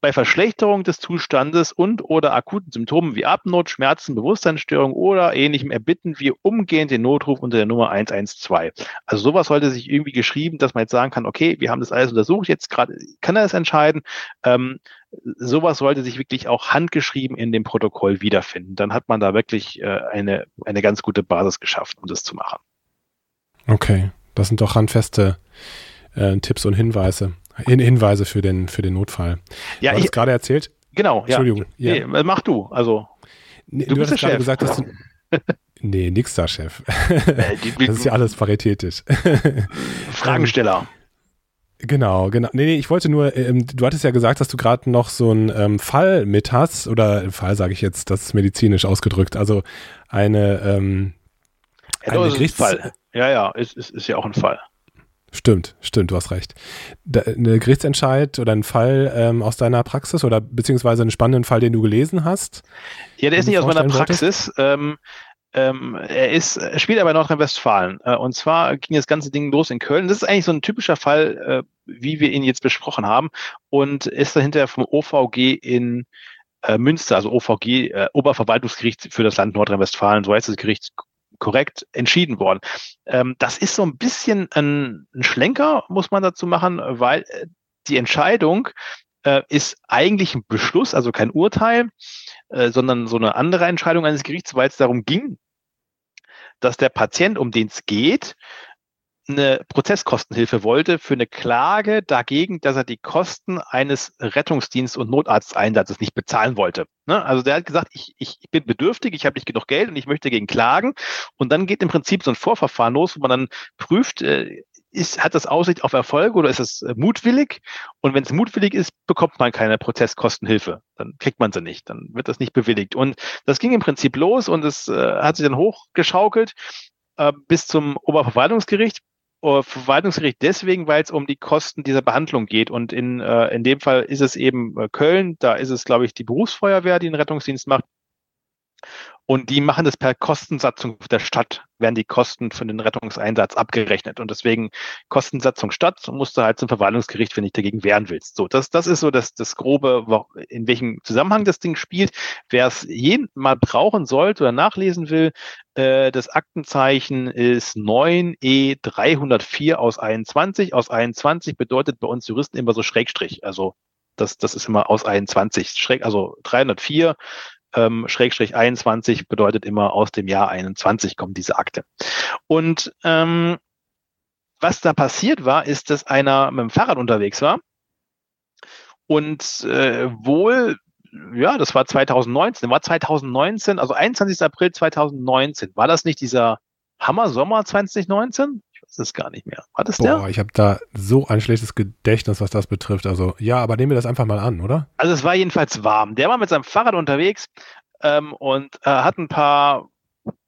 Bei Verschlechterung des Zustandes und oder akuten Symptomen wie Abnot, Schmerzen, Bewusstseinsstörung oder ähnlichem erbitten wir umgehend den Notruf unter der Nummer 112. Also sowas sollte sich irgendwie geschrieben, dass man jetzt sagen kann, okay, wir haben das alles untersucht, jetzt gerade kann er es entscheiden. Ähm, sowas sollte sich wirklich auch handgeschrieben in dem Protokoll wiederfinden. Dann hat man da wirklich äh, eine, eine ganz gute Basis geschaffen, um das zu machen. Okay, das sind doch handfeste äh, Tipps und Hinweise. Hin Hinweise für den, für den Notfall. Ja, du hast gerade erzählt. Genau, Entschuldigung. Ja. Nee, äh, mach du. Also, nee, du, du hast gerade gesagt, dass du. nee, nix da, Chef. Äh, das ist ja alles paritätisch. Fragensteller. Genau, genau. Nee, nee, ich wollte nur, ähm, du hattest ja gesagt, dass du gerade noch so einen ähm, Fall mit hast, oder Fall sage ich jetzt, das ist medizinisch ausgedrückt, also eine, ähm, ja, eine Gerichts Fall. Ja, ja, ist, ist, ist ja auch ein Fall. Stimmt, stimmt, du hast recht. Da, eine Gerichtsentscheid oder ein Fall ähm, aus deiner Praxis oder beziehungsweise einen spannenden Fall, den du gelesen hast? Ja, der ist nicht aus meiner Praxis. Ähm, ähm, er ist, er spielt aber in Nordrhein-Westfalen. Äh, und zwar ging das ganze Ding los in Köln. Das ist eigentlich so ein typischer Fall, äh, wie wir ihn jetzt besprochen haben. Und ist dahinter vom OVG in äh, Münster, also OVG, äh, Oberverwaltungsgericht für das Land Nordrhein-Westfalen, so heißt das Gericht korrekt entschieden worden. Ähm, das ist so ein bisschen ein, ein Schlenker, muss man dazu machen, weil äh, die Entscheidung äh, ist eigentlich ein Beschluss, also kein Urteil, äh, sondern so eine andere Entscheidung eines Gerichts, weil es darum ging, dass der Patient, um den es geht, eine Prozesskostenhilfe wollte für eine Klage dagegen, dass er die Kosten eines Rettungsdienst- und Notarzteinsatzes nicht bezahlen wollte. Ne? Also der hat gesagt, ich, ich bin bedürftig, ich habe nicht genug Geld und ich möchte dagegen klagen. Und dann geht im Prinzip so ein Vorverfahren los, wo man dann prüft, äh, ist, hat das Aussicht auf Erfolg oder ist es äh, mutwillig? Und wenn es mutwillig ist, bekommt man keine Prozesskostenhilfe. Dann kriegt man sie nicht, dann wird das nicht bewilligt. Und das ging im Prinzip los und es äh, hat sich dann hochgeschaukelt bis zum Oberverwaltungsgericht. Verwaltungsgericht deswegen, weil es um die Kosten dieser Behandlung geht. Und in, äh, in dem Fall ist es eben äh, Köln, da ist es, glaube ich, die Berufsfeuerwehr, die einen Rettungsdienst macht. Und die machen das per Kostensatzung der Stadt, werden die Kosten für den Rettungseinsatz abgerechnet. Und deswegen Kostensatzung Stadt musst du halt zum Verwaltungsgericht, wenn du dich dagegen wehren willst. So, das, das ist so das, das Grobe, in welchem Zusammenhang das Ding spielt. Wer es jeden mal brauchen sollte oder nachlesen will, äh, das Aktenzeichen ist 9E304 aus 21. Aus 21 bedeutet bei uns Juristen immer so Schrägstrich. Also das, das ist immer aus 21. Schräg, also 304 ähm, Schrägstrich 21 bedeutet immer aus dem Jahr 21 kommt diese Akte. Und ähm, was da passiert war, ist, dass einer mit dem Fahrrad unterwegs war und äh, wohl, ja, das war 2019, war 2019, also 21. April 2019, war das nicht dieser Hammer Sommer 2019? Weiß es gar nicht mehr. War das Boah, der? ich habe da so ein schlechtes Gedächtnis, was das betrifft. Also ja, aber nehmen wir das einfach mal an, oder? Also es war jedenfalls warm. Der war mit seinem Fahrrad unterwegs ähm, und äh, hat ein paar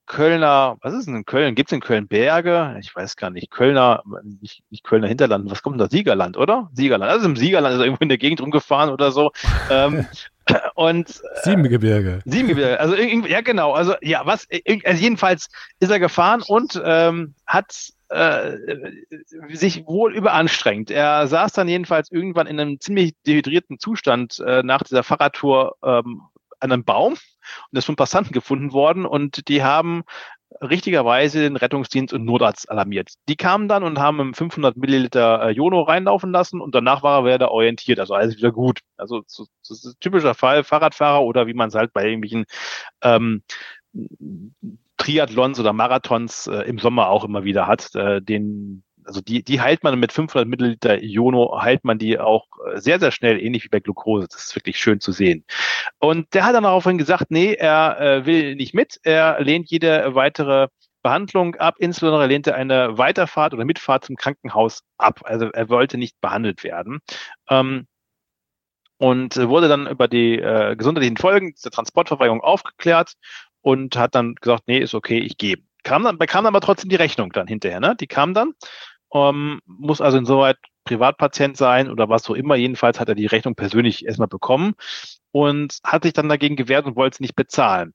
Kölner, was ist denn in Köln? Gibt es in Köln Berge? Ich weiß gar nicht. Kölner, nicht, nicht Kölner Hinterland, was kommt denn da? Siegerland, oder? Siegerland. Also im Siegerland ist er irgendwo in der Gegend rumgefahren oder so. ähm, und äh, Siebengebirge. Siebengebirge. Also ja genau. Also ja, was? Also jedenfalls ist er gefahren und ähm, hat äh, sich wohl überanstrengt. Er saß dann jedenfalls irgendwann in einem ziemlich dehydrierten Zustand äh, nach dieser Fahrradtour ähm, an einem Baum und ist von Passanten gefunden worden und die haben richtigerweise den Rettungsdienst und Notarzt alarmiert. Die kamen dann und haben 500 Milliliter äh, Jono reinlaufen lassen und danach war er wieder orientiert, also alles wieder gut. Also so, so typischer Fall, Fahrradfahrer oder wie man es halt bei irgendwelchen ähm, Triathlons oder Marathons äh, im Sommer auch immer wieder hat, äh, den also die, die heilt man mit 500 Milliliter Iono, heilt man die auch äh, sehr, sehr schnell, ähnlich wie bei Glucose. Das ist wirklich schön zu sehen. Und der hat dann daraufhin gesagt, nee, er äh, will nicht mit, er lehnt jede weitere Behandlung ab, insbesondere lehnte eine Weiterfahrt oder Mitfahrt zum Krankenhaus ab. Also er wollte nicht behandelt werden. Ähm, und wurde dann über die äh, gesundheitlichen Folgen dieser Transportverweigerung aufgeklärt und hat dann gesagt, nee, ist okay, ich gehe. Kam dann, bekam dann aber trotzdem die Rechnung dann hinterher, ne? Die kam dann ähm, muss also insoweit Privatpatient sein oder was auch immer. Jedenfalls hat er die Rechnung persönlich erstmal bekommen und hat sich dann dagegen gewehrt und wollte es nicht bezahlen.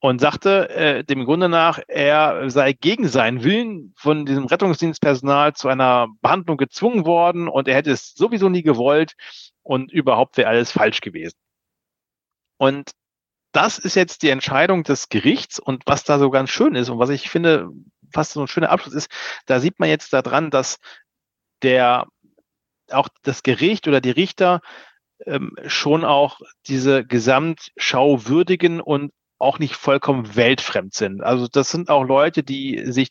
Und sagte äh, dem Grunde nach, er sei gegen seinen Willen von diesem Rettungsdienstpersonal zu einer Behandlung gezwungen worden und er hätte es sowieso nie gewollt und überhaupt wäre alles falsch gewesen. Und das ist jetzt die Entscheidung des Gerichts und was da so ganz schön ist und was ich finde, fast so ein schöner Abschluss ist, da sieht man jetzt daran, dass der auch das Gericht oder die Richter ähm, schon auch diese Gesamtschau würdigen und auch nicht vollkommen weltfremd sind. Also das sind auch Leute, die sich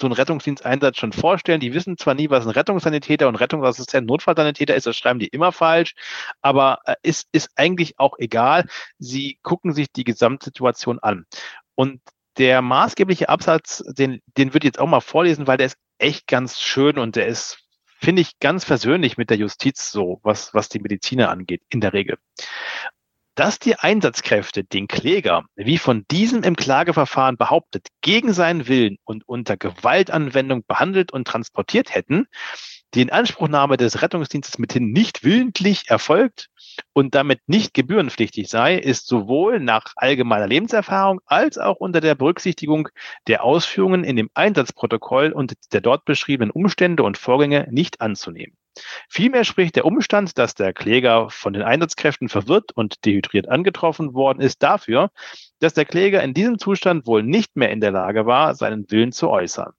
so einen Rettungsdiensteinsatz schon vorstellen. Die wissen zwar nie, was ein Rettungssanitäter und Rettungsassistent, Notfallsanitäter ist, das schreiben die immer falsch, aber äh, ist, ist eigentlich auch egal. Sie gucken sich die Gesamtsituation an. Und der maßgebliche Absatz, den, den würde ich jetzt auch mal vorlesen, weil der ist echt ganz schön und der ist, finde ich, ganz versöhnlich mit der Justiz so, was, was die Mediziner angeht, in der Regel. Dass die Einsatzkräfte den Kläger, wie von diesem im Klageverfahren behauptet, gegen seinen Willen und unter Gewaltanwendung behandelt und transportiert hätten, die Inanspruchnahme des Rettungsdienstes mithin nicht willentlich erfolgt und damit nicht gebührenpflichtig sei, ist sowohl nach allgemeiner Lebenserfahrung als auch unter der Berücksichtigung der Ausführungen in dem Einsatzprotokoll und der dort beschriebenen Umstände und Vorgänge nicht anzunehmen. Vielmehr spricht der Umstand, dass der Kläger von den Einsatzkräften verwirrt und dehydriert angetroffen worden ist, dafür, dass der Kläger in diesem Zustand wohl nicht mehr in der Lage war, seinen Willen zu äußern.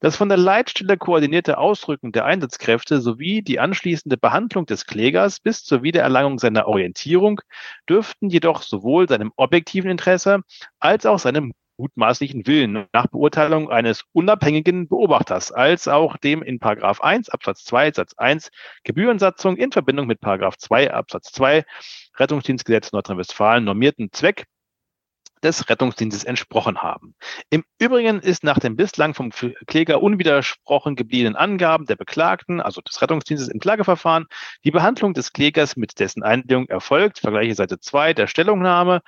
Das von der Leitstelle koordinierte Ausrücken der Einsatzkräfte sowie die anschließende Behandlung des Klägers bis zur Wiedererlangung seiner Orientierung dürften jedoch sowohl seinem objektiven Interesse als auch seinem mutmaßlichen Willen nach Beurteilung eines unabhängigen Beobachters, als auch dem in Paragraph 1 Absatz 2 Satz 1 Gebührensatzung in Verbindung mit Paragraph 2 Absatz 2 Rettungsdienstgesetz Nordrhein-Westfalen normierten Zweck des Rettungsdienstes entsprochen haben. Im Übrigen ist nach den bislang vom Kläger unwidersprochen gebliebenen Angaben der Beklagten, also des Rettungsdienstes im Klageverfahren, die Behandlung des Klägers mit dessen Einlegung erfolgt, vergleiche Seite 2 der Stellungnahme,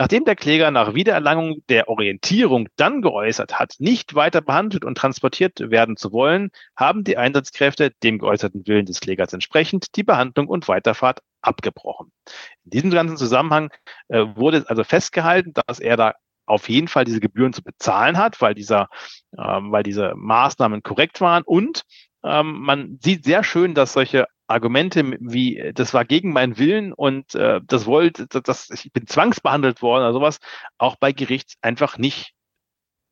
Nachdem der Kläger nach Wiedererlangung der Orientierung dann geäußert hat, nicht weiter behandelt und transportiert werden zu wollen, haben die Einsatzkräfte dem geäußerten Willen des Klägers entsprechend die Behandlung und Weiterfahrt abgebrochen. In diesem ganzen Zusammenhang äh, wurde also festgehalten, dass er da auf jeden Fall diese Gebühren zu bezahlen hat, weil dieser, ähm, weil diese Maßnahmen korrekt waren und ähm, man sieht sehr schön, dass solche Argumente wie, das war gegen meinen Willen und äh, das wollte, das, ich bin zwangsbehandelt worden oder sowas, auch bei Gericht einfach nicht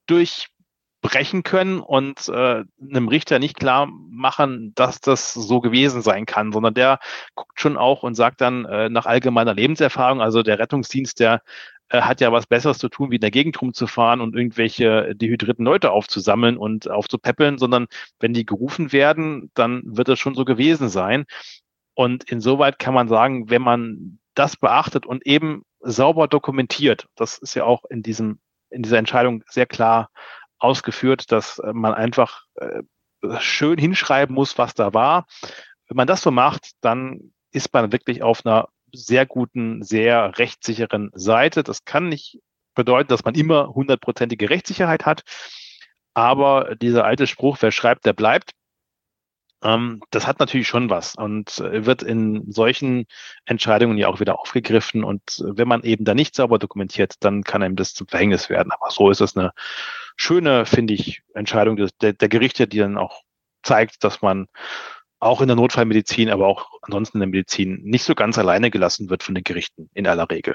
durchbrechen können und äh, einem Richter nicht klar machen, dass das so gewesen sein kann, sondern der guckt schon auch und sagt dann äh, nach allgemeiner Lebenserfahrung, also der Rettungsdienst, der äh, hat ja was Besseres zu tun, wie in der Gegend rumzufahren und irgendwelche dehydrierten Leute aufzusammeln und aufzupäppeln, sondern wenn die gerufen werden, dann wird es schon so gewesen sein. Und insoweit kann man sagen, wenn man das beachtet und eben sauber dokumentiert, das ist ja auch in diesem, in dieser Entscheidung sehr klar ausgeführt, dass äh, man einfach äh, schön hinschreiben muss, was da war. Wenn man das so macht, dann ist man wirklich auf einer sehr guten, sehr rechtssicheren Seite. Das kann nicht bedeuten, dass man immer hundertprozentige Rechtssicherheit hat. Aber dieser alte Spruch, wer schreibt, der bleibt, ähm, das hat natürlich schon was und äh, wird in solchen Entscheidungen ja auch wieder aufgegriffen. Und wenn man eben da nicht sauber dokumentiert, dann kann einem das zum Verhängnis werden. Aber so ist es eine schöne, finde ich, Entscheidung der, der Gerichte, die dann auch zeigt, dass man auch in der Notfallmedizin, aber auch ansonsten in der Medizin nicht so ganz alleine gelassen wird von den Gerichten in aller Regel.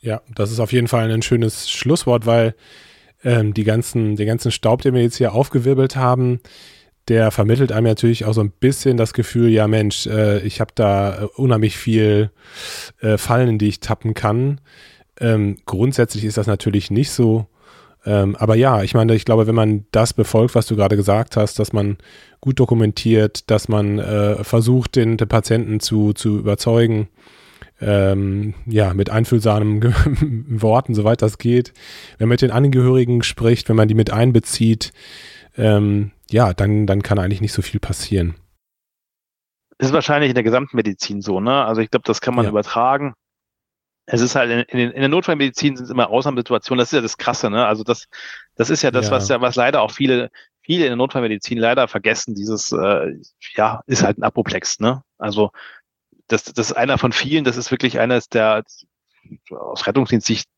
Ja, das ist auf jeden Fall ein schönes Schlusswort, weil ähm, die ganzen, den ganzen Staub, den wir jetzt hier aufgewirbelt haben, der vermittelt einem natürlich auch so ein bisschen das Gefühl, ja Mensch, äh, ich habe da äh, unheimlich viel äh, Fallen, in die ich tappen kann. Ähm, grundsätzlich ist das natürlich nicht so. Ähm, aber ja, ich meine, ich glaube, wenn man das befolgt, was du gerade gesagt hast, dass man gut dokumentiert, dass man äh, versucht, den, den, Patienten zu, zu überzeugen, ähm, ja, mit einfühlsamen Worten, soweit das geht, wenn man mit den Angehörigen spricht, wenn man die mit einbezieht, ähm, ja, dann, dann kann eigentlich nicht so viel passieren. Das ist wahrscheinlich in der Gesamtmedizin so, ne? Also ich glaube, das kann man ja. übertragen es ist halt in, in, in der Notfallmedizin sind es immer Ausnahmesituationen. Das ist ja das Krasse, ne? Also das, das ist ja das, ja. was ja was leider auch viele, viele in der Notfallmedizin leider vergessen. Dieses, äh, ja, ist halt ein Apoplex, ne? Also das, das ist einer von vielen. Das ist wirklich eines der aus Rettungsdienstsicht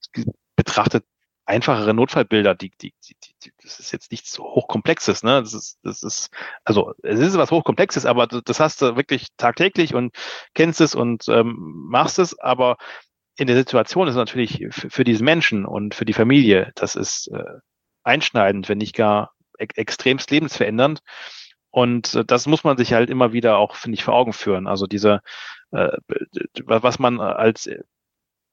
betrachtet einfachere Notfallbilder. Die, die, die, die, das ist jetzt nichts so hochkomplexes, ne? Das ist, das ist, also es ist was hochkomplexes, aber das hast du wirklich tagtäglich und kennst es und ähm, machst es, aber in der Situation ist natürlich für, diesen Menschen und für die Familie, das ist äh, einschneidend, wenn nicht gar e extremst lebensverändernd. Und äh, das muss man sich halt immer wieder auch, finde ich, vor Augen führen. Also diese, äh, was man als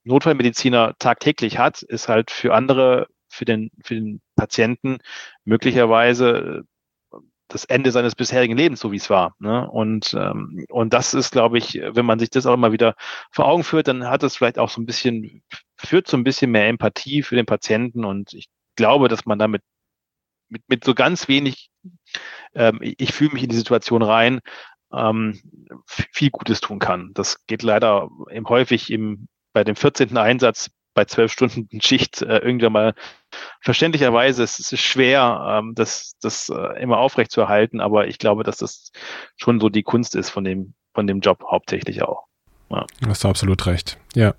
Notfallmediziner tagtäglich hat, ist halt für andere, für den, für den Patienten möglicherweise das Ende seines bisherigen Lebens, so wie es war. Ne? Und, ähm, und das ist, glaube ich, wenn man sich das auch immer wieder vor Augen führt, dann hat es vielleicht auch so ein bisschen, führt so ein bisschen mehr Empathie für den Patienten. Und ich glaube, dass man damit mit, mit so ganz wenig, ähm, ich fühle mich in die Situation rein, ähm, viel Gutes tun kann. Das geht leider eben häufig im, bei dem 14. Einsatz bei zwölf Stunden Schicht äh, irgendwann mal verständlicherweise es ist schwer, ähm, das, das äh, immer aufrecht zu erhalten, aber ich glaube, dass das schon so die Kunst ist von dem von dem Job hauptsächlich auch. Ja. Hast du absolut recht. Ja.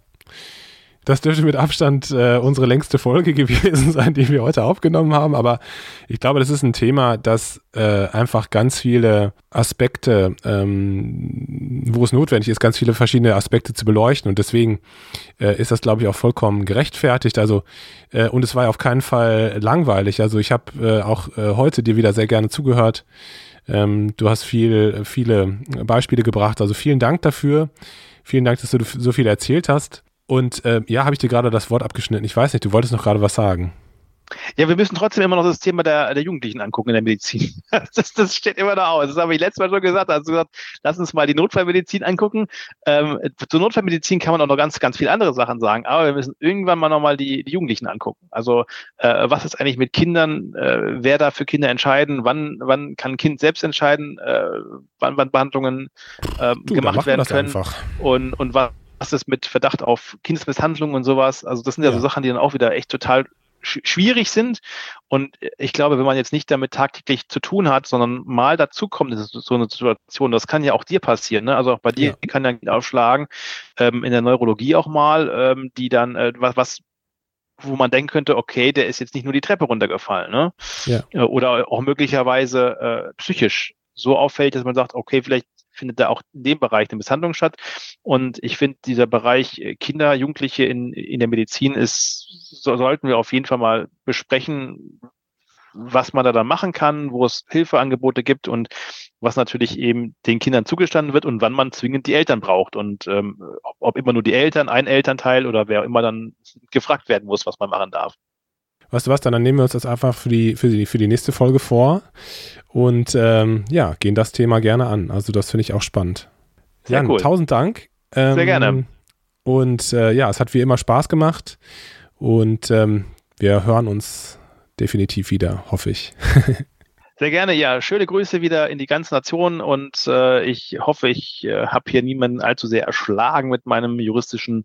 Das dürfte mit Abstand äh, unsere längste Folge gewesen sein, die wir heute aufgenommen haben. Aber ich glaube, das ist ein Thema, das äh, einfach ganz viele Aspekte, ähm, wo es notwendig ist, ganz viele verschiedene Aspekte zu beleuchten. Und deswegen äh, ist das, glaube ich, auch vollkommen gerechtfertigt. Also äh, und es war ja auf keinen Fall langweilig. Also ich habe äh, auch äh, heute dir wieder sehr gerne zugehört. Ähm, du hast viel, viele Beispiele gebracht. Also vielen Dank dafür. Vielen Dank, dass du so viel erzählt hast. Und äh, ja, habe ich dir gerade das Wort abgeschnitten. Ich weiß nicht, du wolltest noch gerade was sagen. Ja, wir müssen trotzdem immer noch das Thema der, der Jugendlichen angucken in der Medizin. Das, das steht immer noch aus. Das habe ich letztes Mal schon gesagt. Also gesagt, lass uns mal die Notfallmedizin angucken. Ähm, zur Notfallmedizin kann man auch noch ganz, ganz viele andere Sachen sagen. Aber wir müssen irgendwann mal nochmal die, die Jugendlichen angucken. Also äh, was ist eigentlich mit Kindern? Äh, wer darf für Kinder entscheiden? Wann, wann kann ein Kind selbst entscheiden? Äh, wann, wann Behandlungen äh, du, gemacht werden können? Einfach. Und, und was was ist mit Verdacht auf Kindesmisshandlung und sowas. Also das sind ja, ja. so Sachen, die dann auch wieder echt total schwierig sind. Und ich glaube, wenn man jetzt nicht damit tagtäglich zu tun hat, sondern mal dazukommt, ist so eine Situation, das kann ja auch dir passieren. Ne? Also auch bei dir ja. kann ja aufschlagen, ähm, in der Neurologie auch mal, ähm, die dann, äh, was, was wo man denken könnte, okay, der ist jetzt nicht nur die Treppe runtergefallen, ne? Ja. Äh, oder auch möglicherweise äh, psychisch so auffällt, dass man sagt, okay, vielleicht findet da auch in dem Bereich eine Misshandlung statt. Und ich finde, dieser Bereich äh, Kinder, Jugendliche in, in der Medizin ist, so, sollten wir auf jeden Fall mal besprechen, was man da dann machen kann, wo es Hilfeangebote gibt und was natürlich eben den Kindern zugestanden wird und wann man zwingend die Eltern braucht und ähm, ob immer nur die Eltern, ein Elternteil oder wer immer dann gefragt werden muss, was man machen darf. Weißt du was, dann nehmen wir uns das einfach für die, für die, für die nächste Folge vor und ähm, ja, gehen das Thema gerne an. Also das finde ich auch spannend. Sehr Jan, cool. tausend Dank. Ähm, Sehr gerne. Und äh, ja, es hat wie immer Spaß gemacht und ähm, wir hören uns definitiv wieder, hoffe ich. Sehr gerne, ja. Schöne Grüße wieder in die ganze Nation und äh, ich hoffe, ich äh, habe hier niemanden allzu sehr erschlagen mit meinen juristischen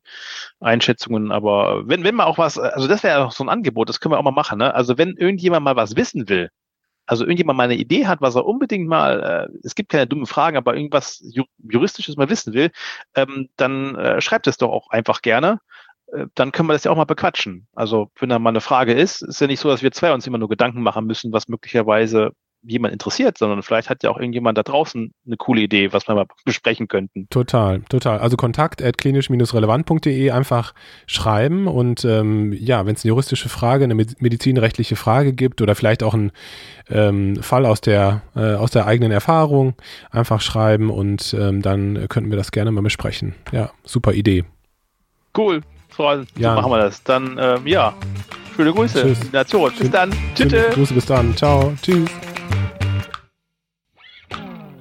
Einschätzungen. Aber wenn, wenn man auch was, also das wäre ja auch so ein Angebot, das können wir auch mal machen. Ne? Also wenn irgendjemand mal was wissen will, also irgendjemand mal eine Idee hat, was er unbedingt mal, äh, es gibt keine dummen Fragen, aber irgendwas Juristisches mal wissen will, ähm, dann äh, schreibt es doch auch einfach gerne. Äh, dann können wir das ja auch mal bequatschen. Also wenn da mal eine Frage ist, ist ja nicht so, dass wir zwei uns immer nur Gedanken machen müssen, was möglicherweise jemand interessiert, sondern vielleicht hat ja auch irgendjemand da draußen eine coole Idee, was wir mal besprechen könnten. Total, total. Also kontakt at klinisch-relevant.de einfach schreiben und ähm, ja, wenn es eine juristische Frage, eine medizinrechtliche Frage gibt oder vielleicht auch einen ähm, Fall aus der, äh, aus der eigenen Erfahrung, einfach schreiben und ähm, dann könnten wir das gerne mal besprechen. Ja, super Idee. Cool, so, ja. machen wir das. Dann, ähm, ja, schöne Grüße. Tschüss. Nation. Bis dann. Tschüss. Grüße, bis dann. Ciao. Tschüss.